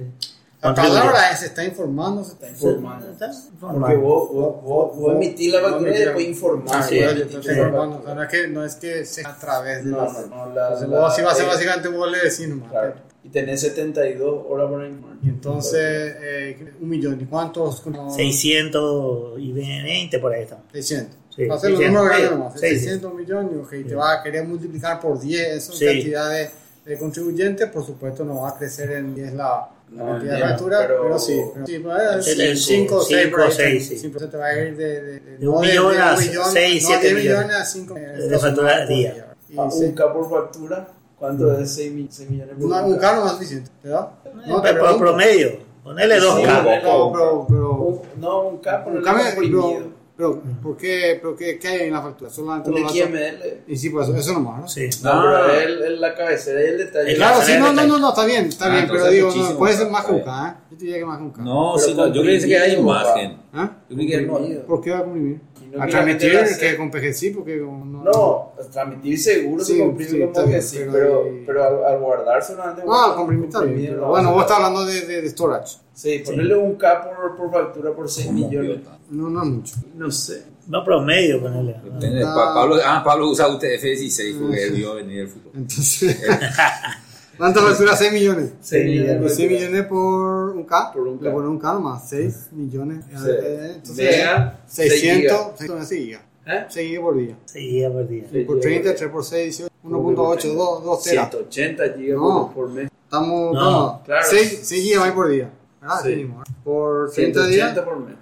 La palabra es, se está informando, se está informando. informando. Está Porque informando. vos, vos, vos, vos emitís la Vos factura y la- después informás. Ah, sí. La sea, no, es que, no es que sea a través de No, la no, no. La, Entonces, la- vos así va a ser eh, básicamente vos le decís nomás. Claro. Y tenés 72 horas informar. Y entonces, eh, un millón. ¿Y cuántos? Como 620 por ahí estamos. 600. Sí, Va a ser los 600. números grandes Sí, nomás. sí, 600 millones. ok, Sí. Te va a querer multiplicar por 10 esa Sí. cantidad de, de contribuyentes. Por supuesto, no va a crecer en 10 la, la No, cantidad de no, factura, pero, pero- sí. Pero, sí, pero El- el 5 o 6 cinco, seis, sí. Siempre te va a ir de, de, De un millón a seis, siete 10 millones. millones a 5 De factura al día. Y A sí. un K por factura, ¿cuánto es 6, millones por No, un carro más suficiente, ¿verdad? No, te por pregunto. promedio. Ponele Sí, 2K. no, No, pero, pero, Un- No, un K por un comprimido. pero, pero, ¿por qué, pero qué, qué hay en la factura? Solamente Un XML. Y sí, pues eso, nomás, ¿no? Sí. No, Ah. pero el- es la cabecera y el detalle. Claro, Claro, sí, no, no, no, no, está bien, está Ah, bien, pero digo, no, puede ser más, que un K, ¿eh? Yo te diría que más que un K. No, Pero sí, no, yo creo que hay comprimido, imagen. ¿Ah? Yo creo que hay Comprimido. ¿Por qué va a comprimir? No A transmitir que con PGC, porque no... No, transmitir seguro Sí, se comprime sí, que bien, sí, pero- pero, pero al, al guardar solamente. Ah, comprimir no, bueno, vos estás hablando de, de, de storage. Sí, ponerle un K por, por factura por 6 millones. No, no es mucho. No sé. No promedio, ponele. Depende, Pa- Pablo, ah, Pablo usa UTF-16 porque él vio venir el futuro. Entonces, ¿cuánto factura? 6 millones. 6 Y millones. 6 millones por un K. Por un K. Un K nomás, 6 millones. Sí. Eh, Entonces, Mega, 600, 600 gigas. ¿Eh? 6 gigas por día. Sí, por día. Sí. Por 30, 3 por 6, 18, 1.8, 2, 2 teras. 180 gigas No. por, por mes. Estamos, No, claro. 6, 6 gigabytes por día. ¿Verdad? Sí. ¿eh? Por 30 días, 180 por mes.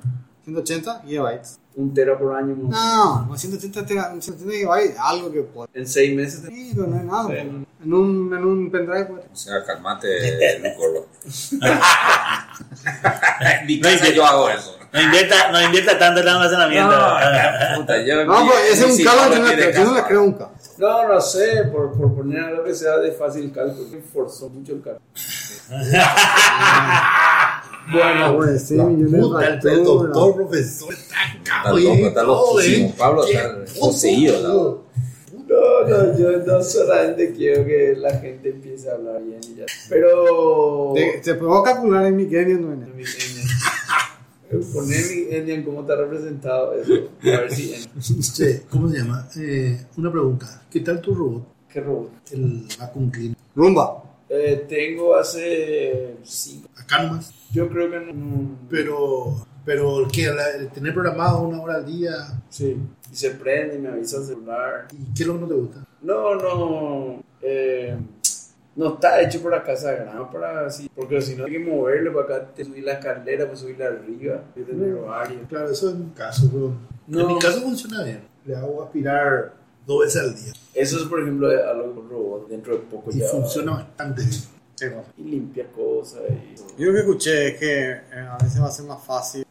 180 gigabytes. Un tera por año. No, con 180, tera- 180 gigabytes, algo que puede. En 6 meses. te- Sí, pero no es nada. Sí. En un, en un pendrive, pues. O sea, calmate. En mi No, casa y- yo hago eso. No invierta, no invierta tanto en el almacenamiento. Puta, yo No, mi- pues ese es un K, psicólogo yo no le creo, yo no le casa. creo un. No, no sé, por, por poner algo que sea de fácil cálculo. Me forzó mucho el cálculo. Bueno, pues 6 millones de Puta, el doctor, profesor, está Está acá, loco, está. Pablo está poseído. ¿no? No, no, yo no solamente quiero que la gente empiece a hablar bien y ya. Pero. Te, te puedo calcular en mi Kenyan, no en Mi Enya. Poner mi Enya en cómo está representado eso. A ver si. Sí, ¿Cómo se llama? Eh, una pregunta. ¿Qué tal tu robot? ¿Qué robot? El vacuum cleaner. Rumba. Eh, tengo hace. cinco. Acá nomás. Yo creo que no. Pero, pero que la- tener programado una hora al día. Sí. Y se prende y me avisa el celular. ¿Y qué es lo que no te gusta? No, no. Eh, no está hecho para casa grande, para así. Porque si no hay que moverlo para acá, te subir la escalera, pues subirla arriba. Yo tengo varios. Claro, eso es mi caso, pero No. en mi caso funciona bien. Le hago aspirar dos veces al día Eso es, por ejemplo, algo robot. Dentro de poco y ya. funciona bastante bien. Y limpia cosas. Y... Yo lo que escuché es que eh, a veces va a ser más fácil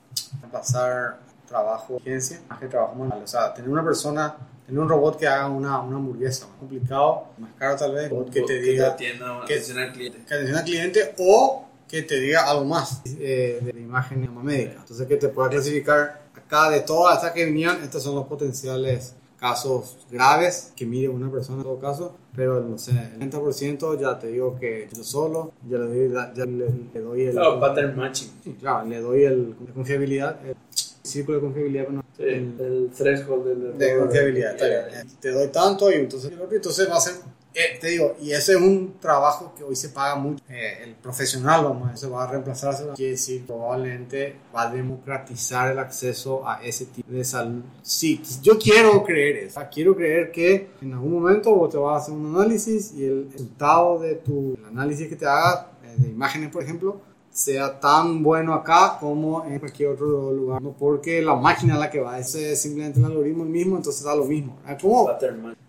pasar trabajo de agencia más que trabajo manual. O sea, tener una persona, tener un robot que haga una, una hamburguesa, más complicado, más caro tal vez, robot que te diga atienda que- atención al cliente. que atención al cliente o que te diga algo más eh, de la imagen médica. Entonces que te pueda clasificar acá de todas estas que vinieron, estos son los potenciales casos graves que mire una persona en todo caso, pero no sé, el 90% ya te digo que yo solo, ya le doy, ya le, le doy el... Claro, pattern matching. Sí, claro, le doy el, la confiabilidad, el círculo de confiabilidad, pero no, Sí, el threshold del de confiabilidad, está bien. Te doy tanto y entonces, entonces va a ser, eh, te digo, y ese es un trabajo que hoy se paga mucho. Eh, el profesional, vamos, eso va a reemplazarse. Quiere decir, probablemente va a democratizar el acceso a ese tipo de salud. Sí, yo quiero creer eso. Quiero creer que en algún momento vos te vas a hacer un análisis y el resultado de tu el análisis que te hagas, eh, de imágenes, por ejemplo, sea tan bueno acá como en cualquier otro lugar. No porque la máquina es la que va, es simplemente el algoritmo el mismo, entonces da lo mismo. ¿Cómo?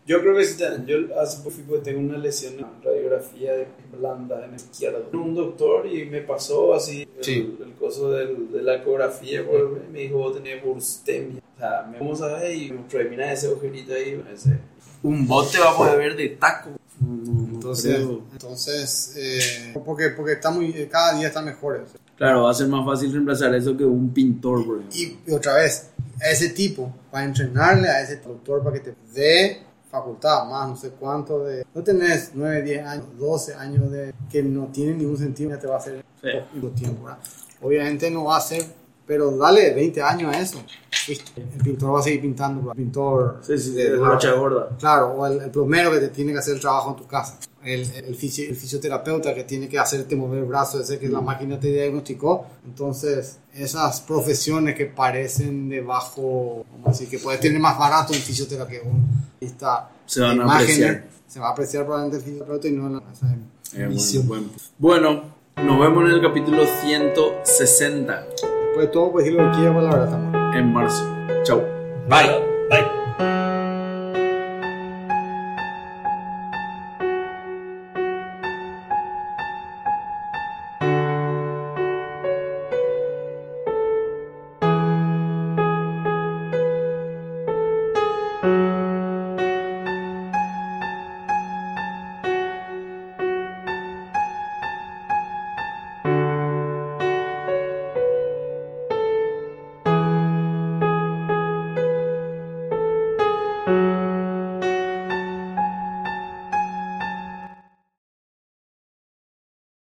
Yo creo que sí, te- yo hace poco tengo una lesión en radiografía de blanda en el izquierdo. Un doctor y me pasó así el, Sí. el coso del, de la ecografía, pues, me dijo, vos tenés burstemia. O sea, me vamos a ver y me mostró, mira ese agujerito ahí, ese. Un bot te va a poder ver de taco. Entonces, Creo. entonces eh, porque, porque está muy, eh, cada día está mejor. Claro, va a ser más fácil reemplazar eso que un pintor, por. Y, y otra vez, a ese tipo, para entrenarle a ese doctor para que te dé facultad, más no sé cuánto de... No tenés 9, 10 años, 12 años de que no tiene ningún sentido, ya te va a hacer Sí. poquito tiempo, ¿verdad? Obviamente no va a ser, pero dale 20 años a eso. El pintor va a seguir pintando, el pintor Sí, sí, de- brocha gorda. Claro, o el, el plomero que te tiene que hacer el trabajo en tu casa. El, el, fisio- el fisioterapeuta que tiene que hacerte mover el brazo, ese que la máquina te diagnosticó. Entonces, esas profesiones que parecen de bajo, vamos a decir, que puedes tener más barato un fisioterapeuta que un esta Se van a apreciar. Se va a apreciar probablemente el fisioterapeuta y no la esa Eh, visión. bueno, bueno, nos vemos en el capítulo 160 Después de todo, pues decir lo que quieras, pues la verdad, estamos. en marzo. Chau. Bye. Bye.